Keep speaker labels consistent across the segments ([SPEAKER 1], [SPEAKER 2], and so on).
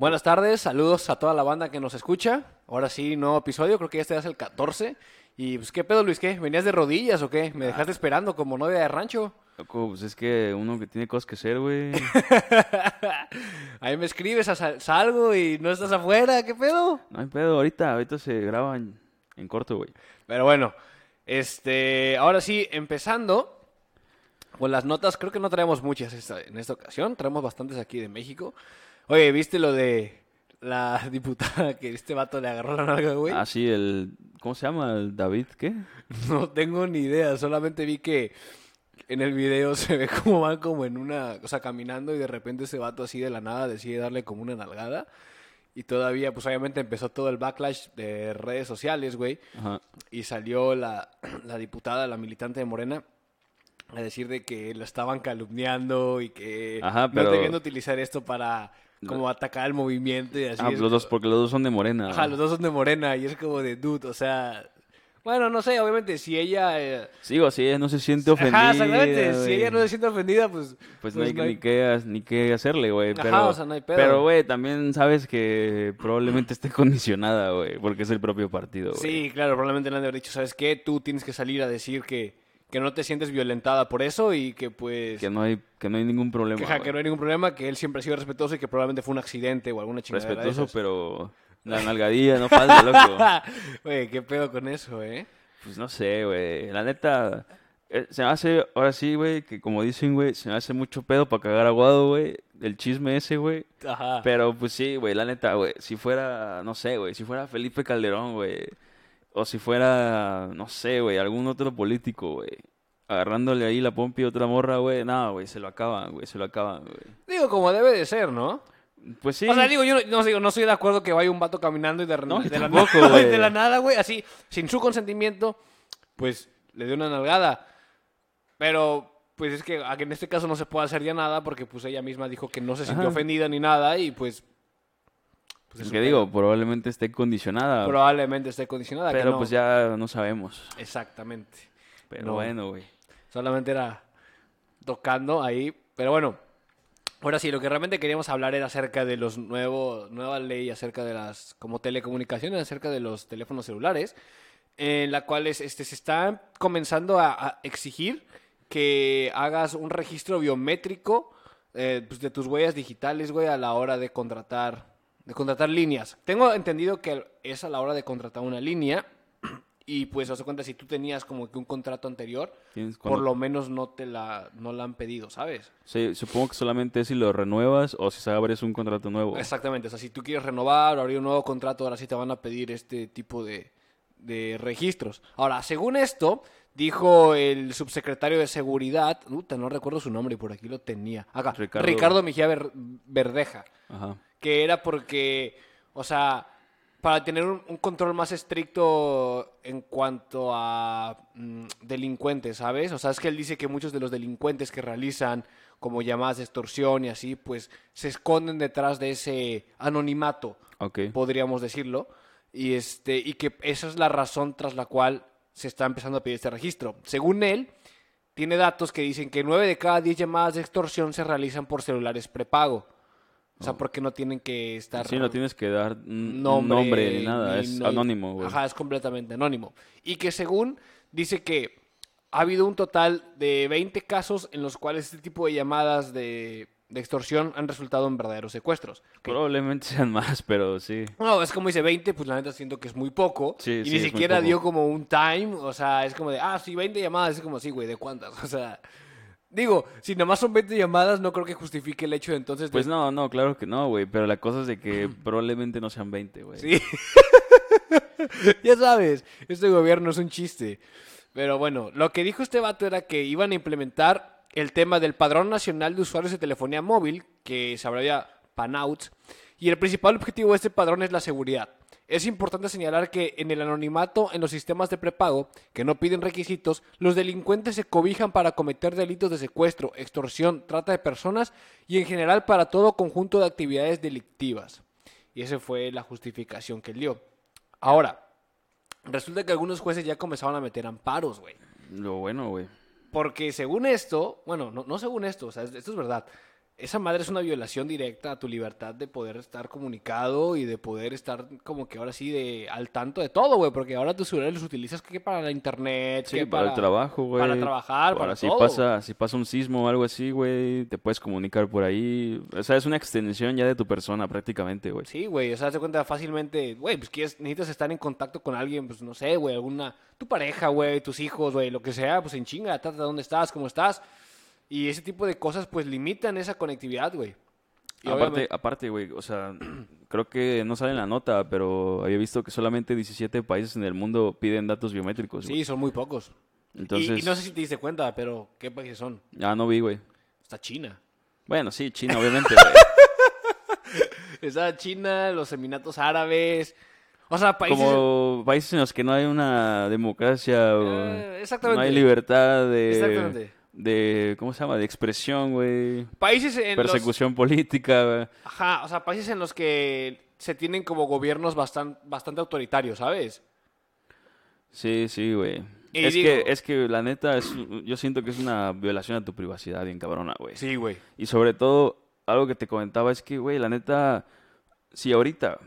[SPEAKER 1] Buenas tardes, saludos a toda la banda que nos escucha. Ahora sí, nuevo episodio, creo que ya este es el 14. Y pues, ¿qué pedo, Luis? ¿Qué? ¿Venías de rodillas o qué? ¿Me dejaste esperando como novia de rancho?
[SPEAKER 2] Loco, pues es que uno que tiene cosas que hacer, güey.
[SPEAKER 1] Ahí me escribes, a sal- salgo y no estás afuera, ¿qué pedo?
[SPEAKER 2] No hay pedo, ahorita, ahorita se graba en, en corto, güey.
[SPEAKER 1] Pero bueno, este, ahora sí, empezando con las notas, creo que no traemos muchas esta- en esta ocasión, traemos bastantes aquí de México. Oye, ¿viste lo de la diputada que este vato le agarró la nalga, güey?
[SPEAKER 2] Ah, sí, el... ¿Cómo se llama? ¿El David qué?
[SPEAKER 1] No tengo ni idea, solamente vi que en el video se ve como van como en una, o sea, caminando y de repente ese vato así de la nada decide darle como una nalgada. Y todavía, pues obviamente empezó todo el backlash de redes sociales, güey.
[SPEAKER 2] Ajá.
[SPEAKER 1] Y salió la, la diputada, la militante de Morena, a decir de que lo estaban calumniando y que
[SPEAKER 2] Ajá,
[SPEAKER 1] no
[SPEAKER 2] pero-
[SPEAKER 1] debían utilizar esto para como atacar el movimiento y así.
[SPEAKER 2] Ah, los dos, porque los dos son de Morena.
[SPEAKER 1] Ajá, los dos son de Morena y es como de dude, o sea... Bueno, no sé, obviamente, si ella... eh,
[SPEAKER 2] Sigo, si ella no se siente ofendida.
[SPEAKER 1] Ajá, exactamente. Si ella no se siente ofendida, pues.
[SPEAKER 2] Pues, no hay, Ni, qué, ni qué hacerle, güey.
[SPEAKER 1] Ajá,
[SPEAKER 2] Pero,
[SPEAKER 1] o sea, no hay pedo.
[SPEAKER 2] Pero, güey, también sabes que probablemente esté condicionada, güey. Porque es el propio partido, güey.
[SPEAKER 1] Sí, claro, probablemente le han de haber dicho, ¿sabes qué? Tú tienes que salir a decir que, que no te sientes violentada por eso y que pues.
[SPEAKER 2] Que no hay, que no hay ningún problema.
[SPEAKER 1] que, ja,
[SPEAKER 2] güey.
[SPEAKER 1] que no hay ningún problema, que él siempre ha sido respetuoso y que probablemente fue un accidente o alguna chingada.
[SPEAKER 2] Respetuoso, pero la nalgadilla no falta, loco.
[SPEAKER 1] Oye, ¿qué pedo con eso, eh?
[SPEAKER 2] Pues no sé, güey. La neta, eh, se me hace, ahora sí, güey, que como dicen, güey, se me hace mucho pedo para cagar aguado, güey. El chisme ese, güey.
[SPEAKER 1] Ajá.
[SPEAKER 2] Pero pues sí, güey, la neta, güey. Si fuera, no sé, güey, si fuera Felipe Calderón, güey. O si fuera, no sé, güey, algún otro político, güey. Agarrándole ahí la pompi a otra morra, güey. No, güey, se lo acaban, güey, se lo acaban, güey.
[SPEAKER 1] Digo, como debe de ser, ¿no?
[SPEAKER 2] Pues sí.
[SPEAKER 1] O sea, digo, yo no, no, digo, no estoy de acuerdo que vaya un vato caminando y de,
[SPEAKER 2] No,
[SPEAKER 1] de la,
[SPEAKER 2] tampoco,
[SPEAKER 1] nada,
[SPEAKER 2] güey.
[SPEAKER 1] de la nada, güey, así, sin su consentimiento, pues le dio una nalgada. Pero, pues es que en este caso no se puede hacer ya nada porque pues ella misma dijo que no se sintió
[SPEAKER 2] Ajá.
[SPEAKER 1] ofendida ni nada y pues... pues
[SPEAKER 2] que digo, probablemente esté condicionada.
[SPEAKER 1] Probablemente esté condicionada. que
[SPEAKER 2] pero
[SPEAKER 1] no.
[SPEAKER 2] pues ya no sabemos.
[SPEAKER 1] Exactamente.
[SPEAKER 2] Pero
[SPEAKER 1] No.
[SPEAKER 2] bueno, güey.
[SPEAKER 1] Solamente era tocando ahí. Pero bueno, ahora sí, lo que realmente queríamos hablar era acerca de los nuevos, nueva ley acerca de las como telecomunicaciones, acerca de los teléfonos celulares, en la cual es- este, se está comenzando a, a exigir que hagas un registro biométrico eh, pues, de tus huellas digitales, güey, a la hora de contratar, de contratar líneas. Tengo entendido que es a la hora de contratar una línea. Y pues, haz cuenta, si tú tenías como que un contrato anterior, por lo menos no te la, no la han pedido, ¿sabes?
[SPEAKER 2] Sí, supongo que solamente es si lo renuevas o si abres un contrato nuevo.
[SPEAKER 1] Exactamente, o sea, si tú quieres renovar o abrir un nuevo contrato, ahora sí te van a pedir este tipo de, de registros. Ahora, según esto, dijo el subsecretario de Seguridad, puta, no recuerdo su nombre, por aquí lo tenía, acá,
[SPEAKER 2] Ricardo-
[SPEAKER 1] Ricardo, Mejía Ver- Verdeja,
[SPEAKER 2] Ajá.
[SPEAKER 1] Que era porque, o sea, para tener un, un control más estricto en cuanto a mm, delincuentes, ¿sabes? O sea, es que él dice que muchos de los delincuentes que realizan como llamadas de extorsión y así, pues se esconden detrás de ese anonimato, podríamos decirlo, y este y que esa es la razón tras la cual se está empezando a pedir este registro. Según él, tiene datos que dicen que 9 de cada 10 llamadas de extorsión se realizan por celulares prepago. O sea, porque no tienen que estar
[SPEAKER 2] Sí, no tienes que dar
[SPEAKER 1] nombre,
[SPEAKER 2] nombre, ni nada,
[SPEAKER 1] ni-
[SPEAKER 2] es
[SPEAKER 1] no-
[SPEAKER 2] anónimo, güey.
[SPEAKER 1] Ajá, es completamente anónimo. Y que según dice que ha habido un total de 20 casos en los cuales este tipo de llamadas de, de extorsión han resultado en verdaderos secuestros.
[SPEAKER 2] Probablemente sean más, pero sí.
[SPEAKER 1] No, es como dice 20, pues la neta siento que es muy poco.
[SPEAKER 2] Sí,
[SPEAKER 1] y
[SPEAKER 2] sí,
[SPEAKER 1] ni siquiera dio como un time, o sea, es como de, ah, sí, 20 llamadas, es como, sí, güey, ¿de cuántas? O sea, digo, si nada más son 20 llamadas, no creo que justifique el hecho de entonces... de-
[SPEAKER 2] Pues no, no, claro que no, güey. Pero la cosa es de que probablemente no sean 20, güey.
[SPEAKER 1] Sí. ya sabes, este gobierno es un chiste. Pero bueno, lo que dijo este vato era que iban a implementar el tema del Padrón Nacional de Usuarios de Telefonía Móvil, que se hablaría PANOUTS, y el principal objetivo de este padrón es la seguridad. Es importante señalar que en el anonimato en los sistemas de prepago, que no piden requisitos, los delincuentes se cobijan para cometer delitos de secuestro, extorsión, trata de personas y en general para todo conjunto de actividades delictivas. Y esa fue la justificación que él dio. Ahora, resulta que algunos jueces ya comenzaban a meter amparos, güey.
[SPEAKER 2] Lo bueno, güey.
[SPEAKER 1] Porque según esto, bueno, no, no según esto, o sea, esto es verdad. Esa madre es una violación directa a tu libertad de poder estar comunicado y de poder estar como que ahora sí de al tanto de todo, güey, porque ahora tus celulares los utilizas que para la internet,
[SPEAKER 2] Sí,
[SPEAKER 1] que
[SPEAKER 2] para, el trabajo, güey.
[SPEAKER 1] para trabajar, para
[SPEAKER 2] si
[SPEAKER 1] todo.
[SPEAKER 2] pasa, si pasa un sismo o algo así, güey, te puedes comunicar por ahí. O sea, es una extensión ya de tu persona prácticamente, güey.
[SPEAKER 1] Sí, güey, o sea, te cuenta fácilmente, güey, pues quieres, necesitas estar en contacto con alguien, pues no sé, güey, alguna, tu pareja, güey, tus hijos, güey, lo que sea, pues en chinga, trata dónde estás, cómo estás. Y ese tipo de cosas, pues limitan esa conectividad, güey. Y
[SPEAKER 2] Aparte,
[SPEAKER 1] obviamente-
[SPEAKER 2] aparte, güey, o sea, creo que no sale en la nota, pero había visto que solamente 17 países en el mundo piden datos biométricos,
[SPEAKER 1] sí, son muy pocos. Y-
[SPEAKER 2] Entonces,
[SPEAKER 1] y, no sé si te diste cuenta, pero ¿qué países son?
[SPEAKER 2] ya no vi, güey.
[SPEAKER 1] Está China.
[SPEAKER 2] Bueno, sí, China, obviamente, güey.
[SPEAKER 1] Está China, los Emiratos Árabes. O sea, países.
[SPEAKER 2] Como países en los que no hay una democracia o
[SPEAKER 1] Eh, exactamente.
[SPEAKER 2] no hay libertad de,
[SPEAKER 1] Exactamente.
[SPEAKER 2] De, ¿cómo se llama? De expresión, güey.
[SPEAKER 1] Países en los.
[SPEAKER 2] Persecución política, güey.
[SPEAKER 1] Ajá, o sea, países en los que se tienen como gobiernos bastante, bastante autoritarios, ¿sabes?
[SPEAKER 2] Sí, sí, güey. Es
[SPEAKER 1] digo-
[SPEAKER 2] que, es que la neta, es, yo siento que es una violación a tu privacidad bien cabrona, güey.
[SPEAKER 1] Sí, güey.
[SPEAKER 2] Y sobre todo, algo que te comentaba es que, güey, la neta, si ahorita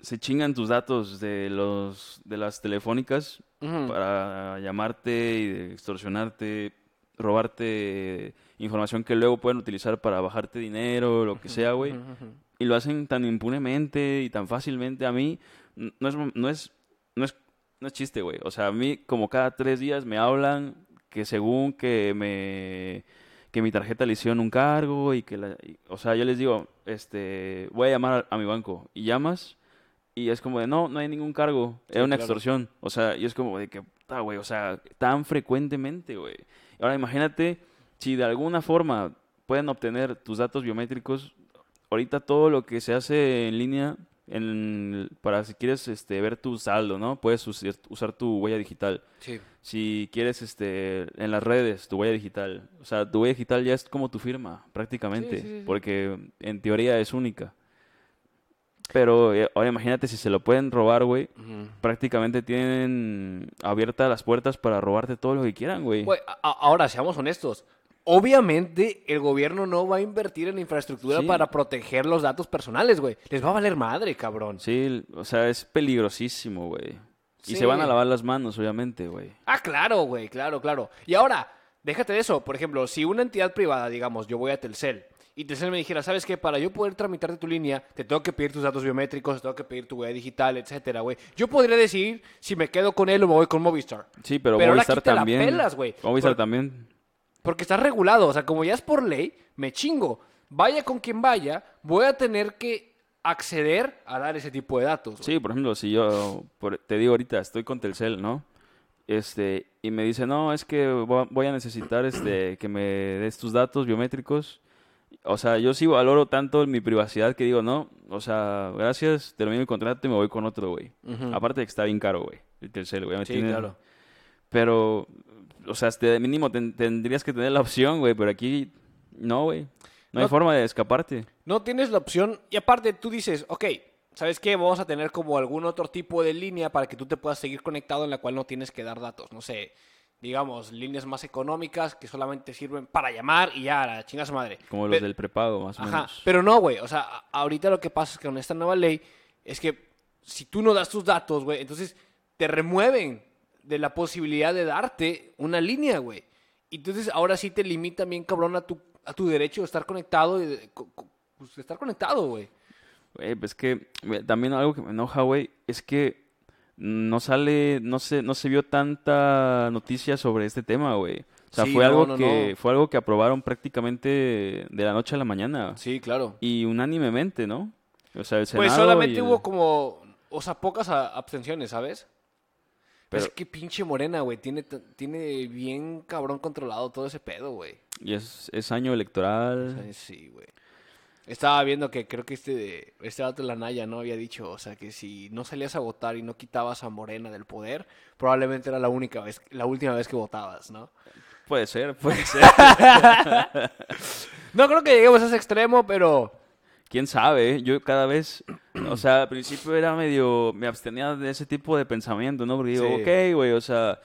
[SPEAKER 2] se chingan tus datos de los de las telefónicas para llamarte y de extorsionarte, robarte información que luego pueden utilizar para bajarte dinero, lo que sea, güey. Y lo hacen tan impunemente y tan fácilmente. A mí no es no es no es no es chiste, güey. O sea, a mí como cada tres días me hablan que según que me que mi tarjeta le hicieron un cargo y que la, y- o sea, yo les digo, este, voy a llamar a, a mi banco y llamas y es como de, no, no hay ningún cargo,
[SPEAKER 1] Sí,
[SPEAKER 2] era una
[SPEAKER 1] claro.
[SPEAKER 2] extorsión. O sea, y es como de que, puta, güey, o sea, tan frecuentemente, güey. Ahora imagínate si de alguna forma pueden obtener tus datos biométricos, ahorita todo lo que se hace en línea en, para si quieres este, ver tu saldo, ¿no? Puedes usar, usar tu huella digital.
[SPEAKER 1] Sí.
[SPEAKER 2] Si quieres este, en las redes, tu huella digital. O sea, tu huella digital ya es como tu firma, prácticamente.
[SPEAKER 1] Sí, sí.
[SPEAKER 2] Porque en teoría es única. Pero eh, ahora imagínate si se lo pueden robar, güey. Prácticamente tienen abiertas las puertas para robarte todo lo que quieran, güey.
[SPEAKER 1] Ahora, seamos honestos. Obviamente, el gobierno no va a invertir en infraestructura
[SPEAKER 2] Sí.
[SPEAKER 1] para proteger los datos personales, güey. Les va a valer madre, cabrón.
[SPEAKER 2] Sí, o sea, es peligrosísimo, güey. Y se van a lavar las manos, obviamente, güey.
[SPEAKER 1] Ah, claro, güey, claro, claro. Y ahora, déjate de eso. Por ejemplo, si una entidad privada, digamos, yo voy a Telcel, y Telcel me dijera, ¿sabes qué? Para yo poder tramitarte tu línea, te tengo que pedir tus datos biométricos, te tengo que pedir tu huella digital, etcétera, güey. Yo podría decidir si me quedo con él o me voy con Movistar.
[SPEAKER 2] Sí, pero,
[SPEAKER 1] Pero
[SPEAKER 2] Movistar
[SPEAKER 1] la
[SPEAKER 2] también.
[SPEAKER 1] pelas, güey.
[SPEAKER 2] Movistar
[SPEAKER 1] Por-
[SPEAKER 2] también.
[SPEAKER 1] Porque está regulado, o sea, como ya es por ley, me chingo. Vaya con quien vaya, voy a tener que acceder a dar ese tipo de datos.
[SPEAKER 2] Sí, por ejemplo, si yo por- te digo ahorita, estoy con Telcel, ¿no? Este, y me dice, no, es que vo- voy a necesitar este, que me des tus datos biométricos. O sea, yo sí valoro tanto mi privacidad que digo, no, o sea, gracias, termino el contrato y me voy con otro, güey.
[SPEAKER 1] Ujú.
[SPEAKER 2] Aparte de que está bien caro, güey, el Telcel, güey.
[SPEAKER 1] Sí,
[SPEAKER 2] tiene-
[SPEAKER 1] claro.
[SPEAKER 2] Pero, o sea, este, de mínimo ten- tendrías que tener la opción, güey, pero aquí no, güey. No hay
[SPEAKER 1] No-
[SPEAKER 2] forma de escaparte.
[SPEAKER 1] No tienes la opción. Y aparte, tú dices, ok, ¿sabes qué? Vamos a tener como algún otro tipo de línea para que tú te puedas seguir conectado en la cual no tienes que dar datos. No sé, digamos, líneas más económicas que solamente sirven para llamar y ya, la chinga su madre.
[SPEAKER 2] Como los del prepago, más o
[SPEAKER 1] Ajá,
[SPEAKER 2] menos.
[SPEAKER 1] pero no, güey. O sea, ahorita lo que pasa es que con esta nueva ley es que si tú no das tus datos, güey, entonces te remueven de la posibilidad de darte una línea, güey. Entonces ahora sí te limita bien cabrón a tu, a tu derecho de estar conectado, y de, pues, de estar conectado, güey.
[SPEAKER 2] Güey, pues que también algo que me enoja, güey, es que no sale, no se, no se vio tanta noticia sobre este tema, güey. O sea,
[SPEAKER 1] Sí,
[SPEAKER 2] fue
[SPEAKER 1] no,
[SPEAKER 2] algo
[SPEAKER 1] no,
[SPEAKER 2] que
[SPEAKER 1] no.
[SPEAKER 2] fue algo que aprobaron prácticamente de la noche a la mañana
[SPEAKER 1] Sí, claro.
[SPEAKER 2] y unánimemente, ¿no? O sea, el Senado
[SPEAKER 1] Pues
[SPEAKER 2] y
[SPEAKER 1] solamente
[SPEAKER 2] el-
[SPEAKER 1] hubo como, o sea, pocas abstenciones, ¿sabes? Pero
[SPEAKER 2] Pero-
[SPEAKER 1] es que pinche morena, güey, tiene, tiene bien cabrón controlado todo ese pedo, güey.
[SPEAKER 2] y es, es año electoral.
[SPEAKER 1] Sí, güey. Estaba viendo que creo que este de, este vato de la Naya no había dicho, o sea, que si no salías a votar y no quitabas a Morena del poder, probablemente era la única vez, la última vez que votabas, ¿no?
[SPEAKER 2] Puede ser, puede ser.
[SPEAKER 1] No creo que lleguemos a ese extremo, pero
[SPEAKER 2] Quién sabe, ¿eh? yo cada vez, o sea, al principio era medio, me abstenía de ese tipo de pensamiento, ¿no? Porque digo,
[SPEAKER 1] Sí.
[SPEAKER 2] ok, güey, o sea,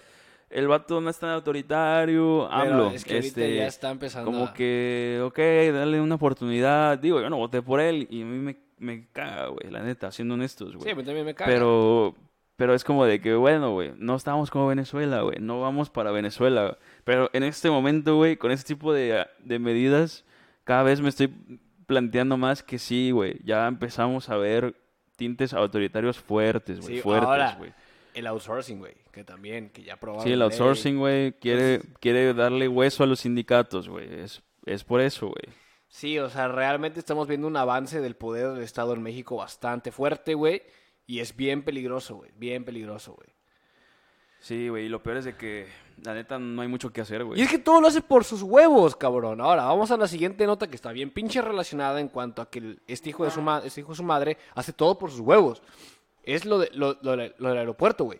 [SPEAKER 2] el vato no es tan autoritario, AMLO.
[SPEAKER 1] es que
[SPEAKER 2] este,
[SPEAKER 1] ya está empezando
[SPEAKER 2] como
[SPEAKER 1] a-
[SPEAKER 2] que, ok, dale una oportunidad. Digo, yo no voté por él y a mí me, me caga, güey, la neta, siendo honestos,
[SPEAKER 1] Sí,
[SPEAKER 2] güey.
[SPEAKER 1] a mí también me caga.
[SPEAKER 2] Pero, pero es como de que, bueno, güey, no estamos como Venezuela, güey, no vamos para Venezuela. Pero en este momento, güey, con este tipo de, de medidas, cada vez me estoy planteando más que sí, güey, ya empezamos a ver tintes autoritarios fuertes, güey,
[SPEAKER 1] Sí,
[SPEAKER 2] fuertes,
[SPEAKER 1] ahora,
[SPEAKER 2] güey.
[SPEAKER 1] El outsourcing, güey, que también, que ya aprobaron.
[SPEAKER 2] Sí, el outsourcing, güey, quiere, quiere darle hueso a los sindicatos, güey. Es, es por eso, güey.
[SPEAKER 1] Sí, o sea, realmente estamos viendo un avance del poder del Estado en México bastante fuerte, güey. Y es bien peligroso, güey. Bien peligroso, güey.
[SPEAKER 2] Sí, güey, y lo peor es de que, la neta, no hay mucho que hacer, güey.
[SPEAKER 1] Y es que todo lo hace por sus huevos, cabrón. Ahora, vamos a la siguiente nota que está bien pinche relacionada en cuanto a que el- este, hijo de su ma- este hijo de su madre hace todo por sus huevos. Es lo, de, lo, lo de- lo del aeropuerto, güey.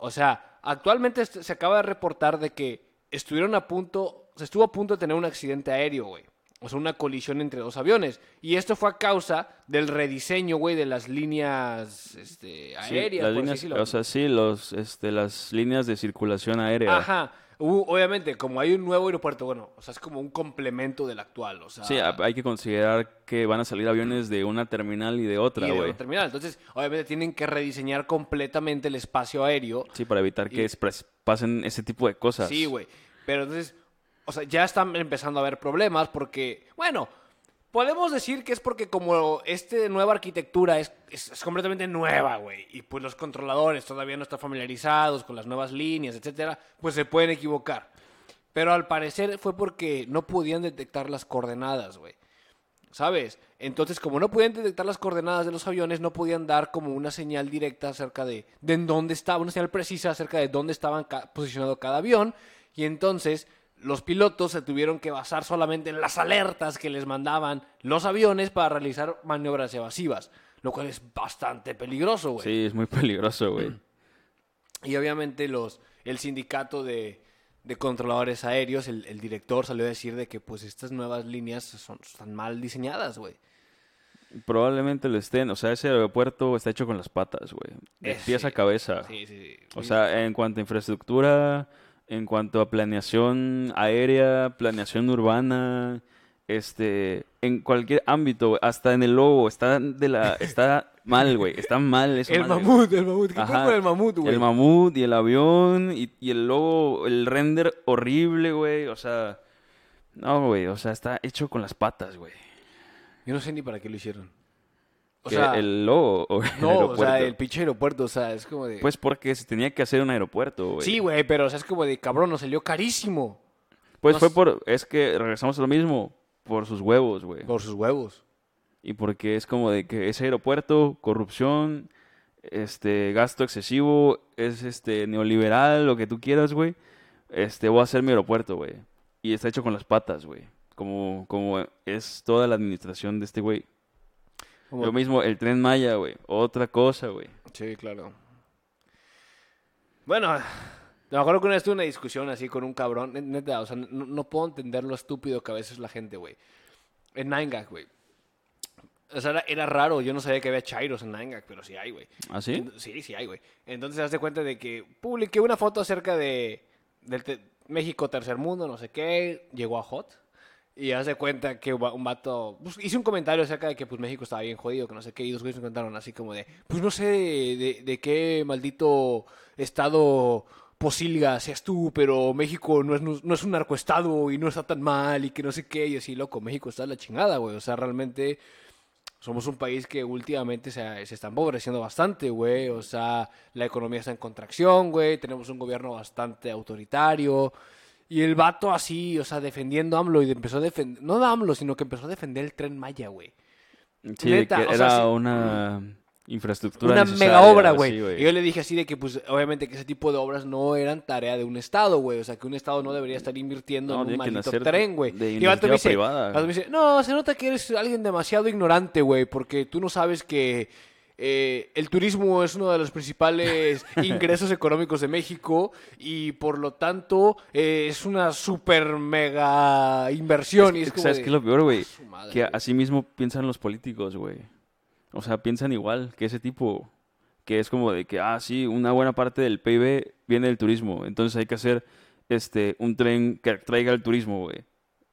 [SPEAKER 1] O sea, actualmente se acaba de reportar de que estuvieron a punto, se estuvo a punto de tener un accidente aéreo, güey. O sea, una colisión entre dos aviones. Y esto fue a causa del rediseño, güey, de las líneas este,
[SPEAKER 2] Sí,
[SPEAKER 1] aéreas,
[SPEAKER 2] las líneas, o sea, sí, los, este, las líneas de circulación aérea.
[SPEAKER 1] Ajá. Hubo- obviamente, como hay un nuevo aeropuerto, bueno, o sea, es como un complemento del actual, o sea...
[SPEAKER 2] Sí, ha- hay que considerar que van a salir aviones de una terminal y de otra, güey.
[SPEAKER 1] terminal. Entonces, obviamente tienen que rediseñar completamente el espacio aéreo.
[SPEAKER 2] Sí, para evitar que
[SPEAKER 1] Y-
[SPEAKER 2] pasen ese tipo de cosas.
[SPEAKER 1] Sí, güey. Pero entonces, o sea, ya están empezando a haber problemas porque, bueno, podemos decir que es porque como esta nueva arquitectura es, completamente nueva, güey, y pues los controladores todavía no están familiarizados con las nuevas líneas, etcétera, pues se pueden equivocar. Pero al parecer fue porque no podían detectar las coordenadas, güey. ¿Sabes? Entonces, como no podían detectar las coordenadas de los aviones, no podían dar como una señal directa acerca de, de en dónde estaba, una señal precisa acerca de dónde estaban ca- posicionado cada avión. Y entonces los pilotos se tuvieron que basar solamente en las alertas que les mandaban los aviones para realizar maniobras evasivas. Lo cual es bastante peligroso, güey.
[SPEAKER 2] Sí, es muy peligroso, güey.
[SPEAKER 1] Y obviamente los, el sindicato de, de controladores aéreos, el, el director salió a decir de que pues estas nuevas líneas son, están mal diseñadas, güey.
[SPEAKER 2] Probablemente lo estén. O sea, ese aeropuerto está hecho con las patas, güey. De
[SPEAKER 1] Eh,
[SPEAKER 2] pies a cabeza.
[SPEAKER 1] Sí, sí, sí.
[SPEAKER 2] O sea, en cuanto a infraestructura, en cuanto a planeación aérea, planeación urbana, este, en cualquier ámbito, hasta en el logo, está de la, está mal, güey, está mal eso.
[SPEAKER 1] el mamut, el mamut. ¿Qué con el mamut, güey?
[SPEAKER 2] El mamut y el avión y, y el logo, el render horrible, güey, o sea, no, güey, o sea, está hecho con las patas, güey.
[SPEAKER 1] Yo no sé ni para qué lo hicieron. O sea,
[SPEAKER 2] el logo o el
[SPEAKER 1] no, o sea, el pinche aeropuerto, o sea, es como de...
[SPEAKER 2] Pues porque se tenía que hacer un aeropuerto, güey.
[SPEAKER 1] sí, güey, pero o sea, es como de cabrón, nos salió carísimo.
[SPEAKER 2] Pues fue por, es que regresamos a lo mismo, por sus huevos, güey.
[SPEAKER 1] Por sus huevos.
[SPEAKER 2] Y porque es como de que ese aeropuerto, corrupción, este, gasto excesivo, es este neoliberal, lo que tú quieras, güey. Este, voy a hacer mi aeropuerto, güey. Y está hecho con las patas, güey. Como, como es toda la administración de este güey.
[SPEAKER 1] Como-
[SPEAKER 2] Lo mismo, el tren Maya, güey. Otra cosa, güey.
[SPEAKER 1] Sí, claro. Bueno, me acuerdo que una vez tuve una discusión así con un cabrón. net- Neta, o sea, no, no puedo entender lo estúpido que a veces la gente, güey. En Nine Gag, güey. O sea, era, era raro. Yo no sabía que había chairos en Nine Gag, pero sí hay, güey.
[SPEAKER 2] ¿Ah, sí?
[SPEAKER 1] Ent- Sí, sí hay, güey. Entonces, de cuenta de que publiqué una foto acerca de del te- México tercer mundo, no sé qué. Llegó a Hot. Y haz de cuenta que un va- un vato... pues, hice un comentario acerca de que pues México estaba bien jodido, que no sé qué. Y dos güeyes me contaron así como de... Pues no sé de, qué maldito estado posilga seas tú, pero México no es, no es un narcoestado y no está tan mal y que no sé qué. Y así, loco, México está la chingada, güey. O sea, realmente somos un país que últimamente se, se está empobreciendo bastante, güey. O sea, la economía está en contracción, güey. Tenemos un gobierno bastante autoritario. Y el vato así, o sea, defendiendo a AMLO y empezó a defender, no a AMLO, sino que empezó a defender el tren Maya, güey.
[SPEAKER 2] Sí,
[SPEAKER 1] Neta,
[SPEAKER 2] que
[SPEAKER 1] o
[SPEAKER 2] era
[SPEAKER 1] sea, sí.
[SPEAKER 2] una infraestructura
[SPEAKER 1] Una mega obra, güey. y yo le dije así de que, pues, obviamente que ese tipo de obras no eran tarea de un Estado, güey. O sea, que un Estado no debería estar invirtiendo
[SPEAKER 2] No,
[SPEAKER 1] en un maldito tren, güey. Y vato me
[SPEAKER 2] iniciativa
[SPEAKER 1] dice,
[SPEAKER 2] privada.
[SPEAKER 1] el vato me dice, no, se nota que eres alguien demasiado ignorante, güey, porque tú no sabes que eh, el turismo es uno de los principales ingresos económicos de México y por lo tanto eh, es una super mega inversión. y es
[SPEAKER 2] ¿Sabes
[SPEAKER 1] de,
[SPEAKER 2] qué es lo peor, güey?
[SPEAKER 1] madre,
[SPEAKER 2] Que así mismo piensan los políticos, güey. O sea, piensan igual que ese tipo. que es como de que, ah, sí, una buena parte del PIB viene del turismo, entonces hay que hacer este, un tren que traiga el turismo, güey.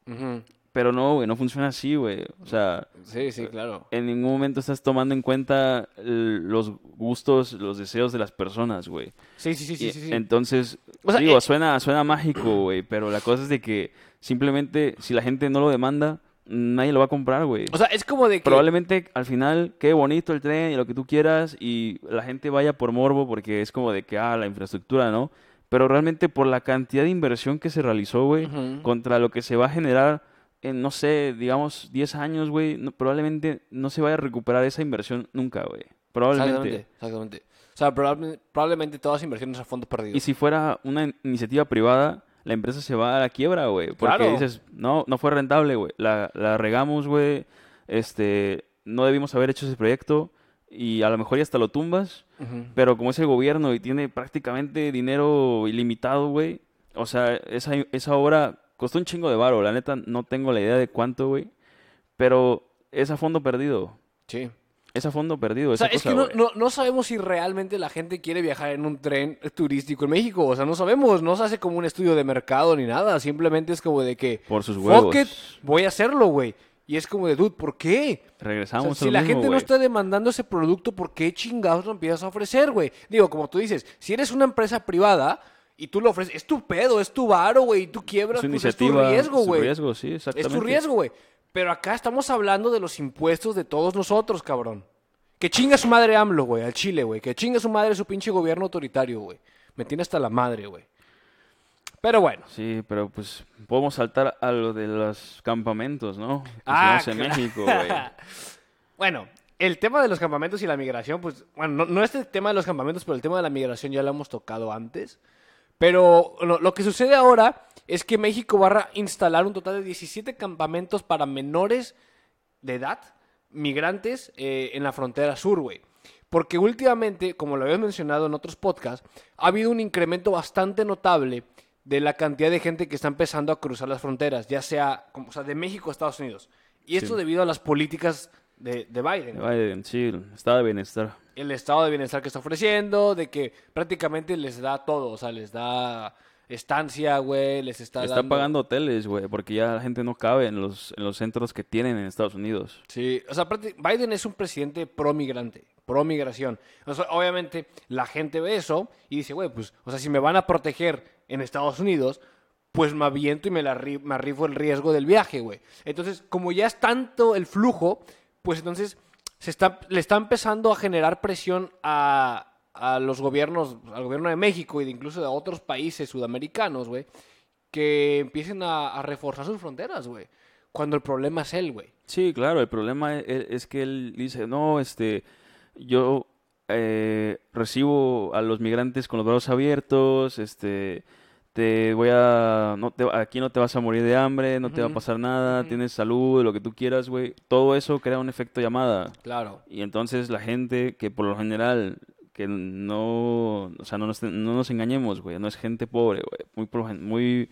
[SPEAKER 1] Ujú.
[SPEAKER 2] Pero no, güey, no funciona así, güey. O sea,
[SPEAKER 1] Sí, sí, claro.
[SPEAKER 2] en ningún momento estás tomando en cuenta los gustos, los deseos de las personas, güey.
[SPEAKER 1] Sí, sí, sí, sí, sí.
[SPEAKER 2] Entonces,
[SPEAKER 1] O sea,
[SPEAKER 2] digo,
[SPEAKER 1] eh,
[SPEAKER 2] suena, suena mágico, güey, pero la cosa es de que simplemente si la gente no lo demanda, nadie lo va a comprar, güey.
[SPEAKER 1] O sea, es como de que...
[SPEAKER 2] Probablemente al final quede bonito el tren y lo que tú quieras y la gente vaya por morbo porque es como de que, ah, la infraestructura, ¿no? Pero realmente por la cantidad de inversión que se realizó, güey, contra lo que se va a generar en, no sé, digamos, 10 años, güey, no- probablemente no se vaya a recuperar esa inversión nunca, güey. Probablemente.
[SPEAKER 1] Exactamente, exactamente. O sea, probable- probablemente todas las inversiones a fondo perdido.
[SPEAKER 2] Y si fuera una in- iniciativa privada, la empresa se va a la quiebra, güey. Porque
[SPEAKER 1] Claro.
[SPEAKER 2] dices, no, no fue rentable, güey. La, la regamos, güey. Este, no debimos haber hecho ese proyecto. Y a lo mejor ya hasta lo tumbas. Pero como es el gobierno y tiene prácticamente dinero ilimitado, güey. O sea, esa, esa obra costó un chingo de varo. La neta, no tengo la idea de cuánto, güey. Pero es a fondo perdido.
[SPEAKER 1] Sí.
[SPEAKER 2] Es a fondo perdido
[SPEAKER 1] O sea,
[SPEAKER 2] esa
[SPEAKER 1] es
[SPEAKER 2] cosa,
[SPEAKER 1] que no, no, no sabemos si realmente la gente quiere viajar en un tren turístico en México. O sea, no sabemos. No se hace como un estudio de mercado ni nada. Simplemente es como de que...
[SPEAKER 2] Por sus
[SPEAKER 1] Fuck
[SPEAKER 2] huevos.
[SPEAKER 1] it, voy a hacerlo, güey. Y es como de, dude, ¿por qué? O sea,
[SPEAKER 2] Regresamos a
[SPEAKER 1] si
[SPEAKER 2] lo
[SPEAKER 1] la
[SPEAKER 2] mismo,
[SPEAKER 1] gente no está demandando ese producto, ¿por qué chingados lo empiezas a ofrecer, güey? Digo, como tú dices, si eres una empresa privada y tú lo ofreces, es tu pedo, es tu varo, güey, y tú quiebras,
[SPEAKER 2] Su
[SPEAKER 1] pues es tu riesgo, güey.
[SPEAKER 2] riesgo, sí,
[SPEAKER 1] Es
[SPEAKER 2] exactamente.
[SPEAKER 1] tu riesgo, güey. Pero acá estamos hablando de los impuestos de todos nosotros, cabrón. Que chinga su madre AMLO, güey, al Chile, güey. Que chinga su madre su pinche gobierno autoritario, güey. Me tiene hasta la madre, güey. Pero bueno.
[SPEAKER 2] Sí, pero pues podemos saltar a lo de los campamentos, ¿no? Que
[SPEAKER 1] Ah, claro.
[SPEAKER 2] México, güey.
[SPEAKER 1] Bueno, el tema de los campamentos y la migración, pues, bueno, no, no este tema de los campamentos, pero el tema de la migración ya lo hemos tocado antes. Pero lo, lo que sucede ahora es que México va a instalar un total de 17 campamentos para menores de edad, migrantes, eh, en la frontera sur, güey. Porque últimamente, como lo habías mencionado en otros podcasts, ha habido un incremento bastante notable de la cantidad de gente que está empezando a cruzar las fronteras, ya sea, como, o sea de México a Estados Unidos. Y esto
[SPEAKER 2] Sí.
[SPEAKER 1] debido a las políticas de, de Biden.
[SPEAKER 2] Biden, sí, el estado de bienestar.
[SPEAKER 1] El estado de bienestar que está ofreciendo, de que prácticamente les da todo, o sea, les da estancia, güey, les está,
[SPEAKER 2] Está
[SPEAKER 1] dando...
[SPEAKER 2] pagando hoteles, güey, porque ya la gente no cabe en los, en los centros que tienen en Estados Unidos.
[SPEAKER 1] Sí, o sea, Biden es un presidente pro migrante, pro migración. O sea, obviamente la gente ve eso y dice, güey, pues, o sea, si me van a proteger en Estados Unidos, pues me aviento y me, la me arriesgo el riesgo del viaje, güey. Entonces, como ya es tanto el flujo, pues entonces se está, le está empezando a generar presión a, a los gobiernos, al gobierno de México y de incluso de otros países sudamericanos, güey, que empiecen a, reforzar sus fronteras, güey. Cuando el problema es él, güey.
[SPEAKER 2] Sí, claro, el problema e- es, que él dice, no, este, yo eh, recibo a los migrantes con los brazos abiertos, este, te voy a, no te, aquí no te vas a morir de hambre, no te va a pasar nada, tienes salud, lo que tú quieras, güey. Todo eso crea un efecto llamada.
[SPEAKER 1] Claro.
[SPEAKER 2] Y entonces la gente que por lo general, que no, o sea, no nos, no nos engañemos, güey, no es gente pobre, güey, muy, muy,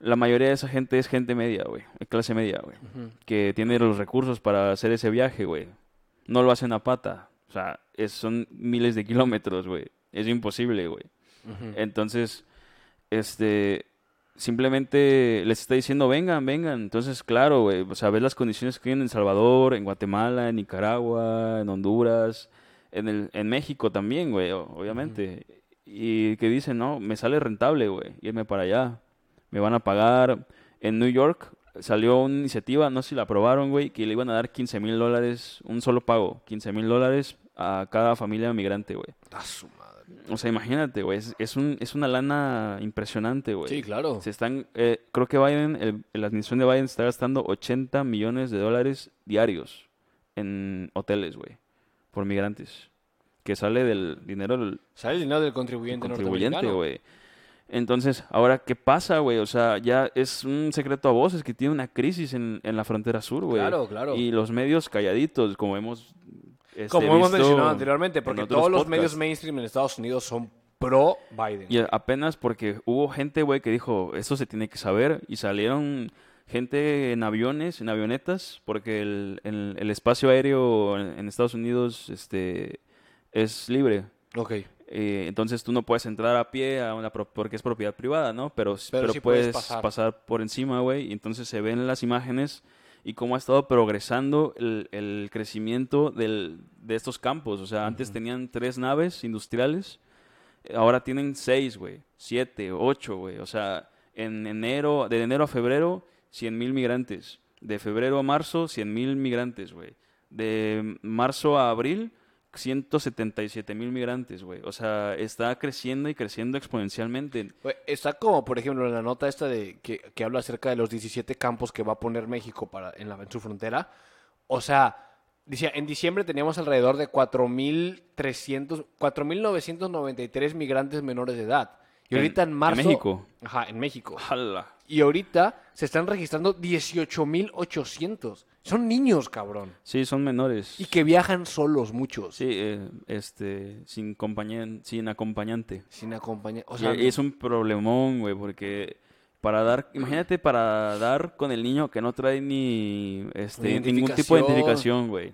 [SPEAKER 2] la mayoría de esa gente es gente media, güey, clase media, güey, que tiene los recursos para hacer ese viaje, güey. No lo hacen a pata, o sea, es- son miles de kilómetros, güey, es imposible, güey. Entonces, este, simplemente les está diciendo, vengan, vengan. Entonces, claro, güey, o sea, ves las condiciones que hay en El Salvador, en Guatemala, en Nicaragua, en Honduras, en, el, en México también, güey, obviamente. Y que dicen, no, me sale rentable, güey, irme para allá. Me van a pagar. En New York salió una iniciativa, no sé si la aprobaron, güey, que le iban a dar 15 mil dólares, un solo pago, 15 mil dólares a cada familia migrante, güey. O sea, imagínate, güey, es, es, un, es una lana impresionante, güey.
[SPEAKER 1] Sí, claro.
[SPEAKER 2] Se están, eh, creo que Biden, el- la administración de Biden está gastando 80 millones de dólares diarios en hoteles, güey, por migrantes. Que sale del dinero del
[SPEAKER 1] Sale el dinero del contribuyente,
[SPEAKER 2] contribuyente, güey. Entonces, ahora, ¿qué pasa, güey? O sea, ya es un secreto a voces que tiene una crisis en, en la frontera sur, güey.
[SPEAKER 1] Claro, claro.
[SPEAKER 2] Y los medios calladitos, como hemos este,
[SPEAKER 1] Como hemos mencionado anteriormente,
[SPEAKER 2] en
[SPEAKER 1] porque todos los medios mainstream en Estados Unidos son pro Biden.
[SPEAKER 2] Y apenas porque hubo gente, güey, que dijo, esto se tiene que saber, y salieron gente en aviones, en avionetas, porque el, el- el espacio aéreo en, en Estados Unidos este, es libre.
[SPEAKER 1] Ok.
[SPEAKER 2] Eh, entonces tú no puedes entrar a pie a una pro- porque es propiedad privada, ¿no? Pero,
[SPEAKER 1] Pero
[SPEAKER 2] pero
[SPEAKER 1] sí puedes
[SPEAKER 2] puedes
[SPEAKER 1] pasar.
[SPEAKER 2] pasar. por encima, güey. Y entonces se ven las imágenes y cómo ha estado progresando el, el crecimiento del, de estos campos. O sea, antes tenían tres naves industriales, ahora tienen seis, güey. Siete, ocho, güey. O sea, en enero, de enero a febrero, 100 mil migrantes. De febrero a marzo, 100 mil migrantes, güey. De marzo a abril, 177 mil migrantes, güey. O sea, está creciendo y creciendo exponencialmente.
[SPEAKER 1] Está como, por ejemplo, en la nota esta de que, que habla acerca de los 17 campos que va a poner México para, en, la, en su frontera. O sea, decía, en diciembre teníamos alrededor de 4.300, 4.993 migrantes menores de edad. Y
[SPEAKER 2] En-
[SPEAKER 1] ahorita en
[SPEAKER 2] en
[SPEAKER 1] marzo...
[SPEAKER 2] México.
[SPEAKER 1] Ajá, en México. Y ahorita se están registrando 18.800. Son niños, cabrón.
[SPEAKER 2] Sí, son menores.
[SPEAKER 1] Y que viajan solos muchos.
[SPEAKER 2] Sí, eh, este, sin, compañía, sin acompañante.
[SPEAKER 1] Sin acompañar. O
[SPEAKER 2] Y es un problemón, güey, porque para dar, imagínate para dar con el niño que no trae ni este ningún tipo de
[SPEAKER 1] identificación,
[SPEAKER 2] güey.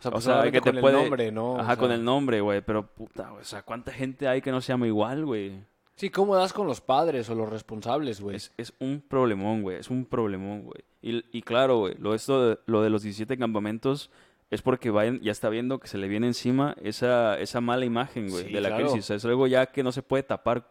[SPEAKER 1] O sea,
[SPEAKER 2] O
[SPEAKER 1] pues
[SPEAKER 2] sea,
[SPEAKER 1] obviamente
[SPEAKER 2] que te
[SPEAKER 1] con
[SPEAKER 2] puede
[SPEAKER 1] el nombre, ¿no? O
[SPEAKER 2] Ajá, con el nombre, güey, pero puta, o sea, ¿cuánta gente hay que no se llama igual, güey?
[SPEAKER 1] Sí, ¿cómo das con los padres o los responsables, güey?
[SPEAKER 2] Es, es un problemón, güey, es un problemón, güey. Y, y claro, güey, lo, esto de, lo de los 17 campamentos es porque vayan, ya está viendo que se le viene encima esa, esa mala imagen, güey,
[SPEAKER 1] Sí,
[SPEAKER 2] de la
[SPEAKER 1] claro.
[SPEAKER 2] crisis. Es algo ya que no se puede tapar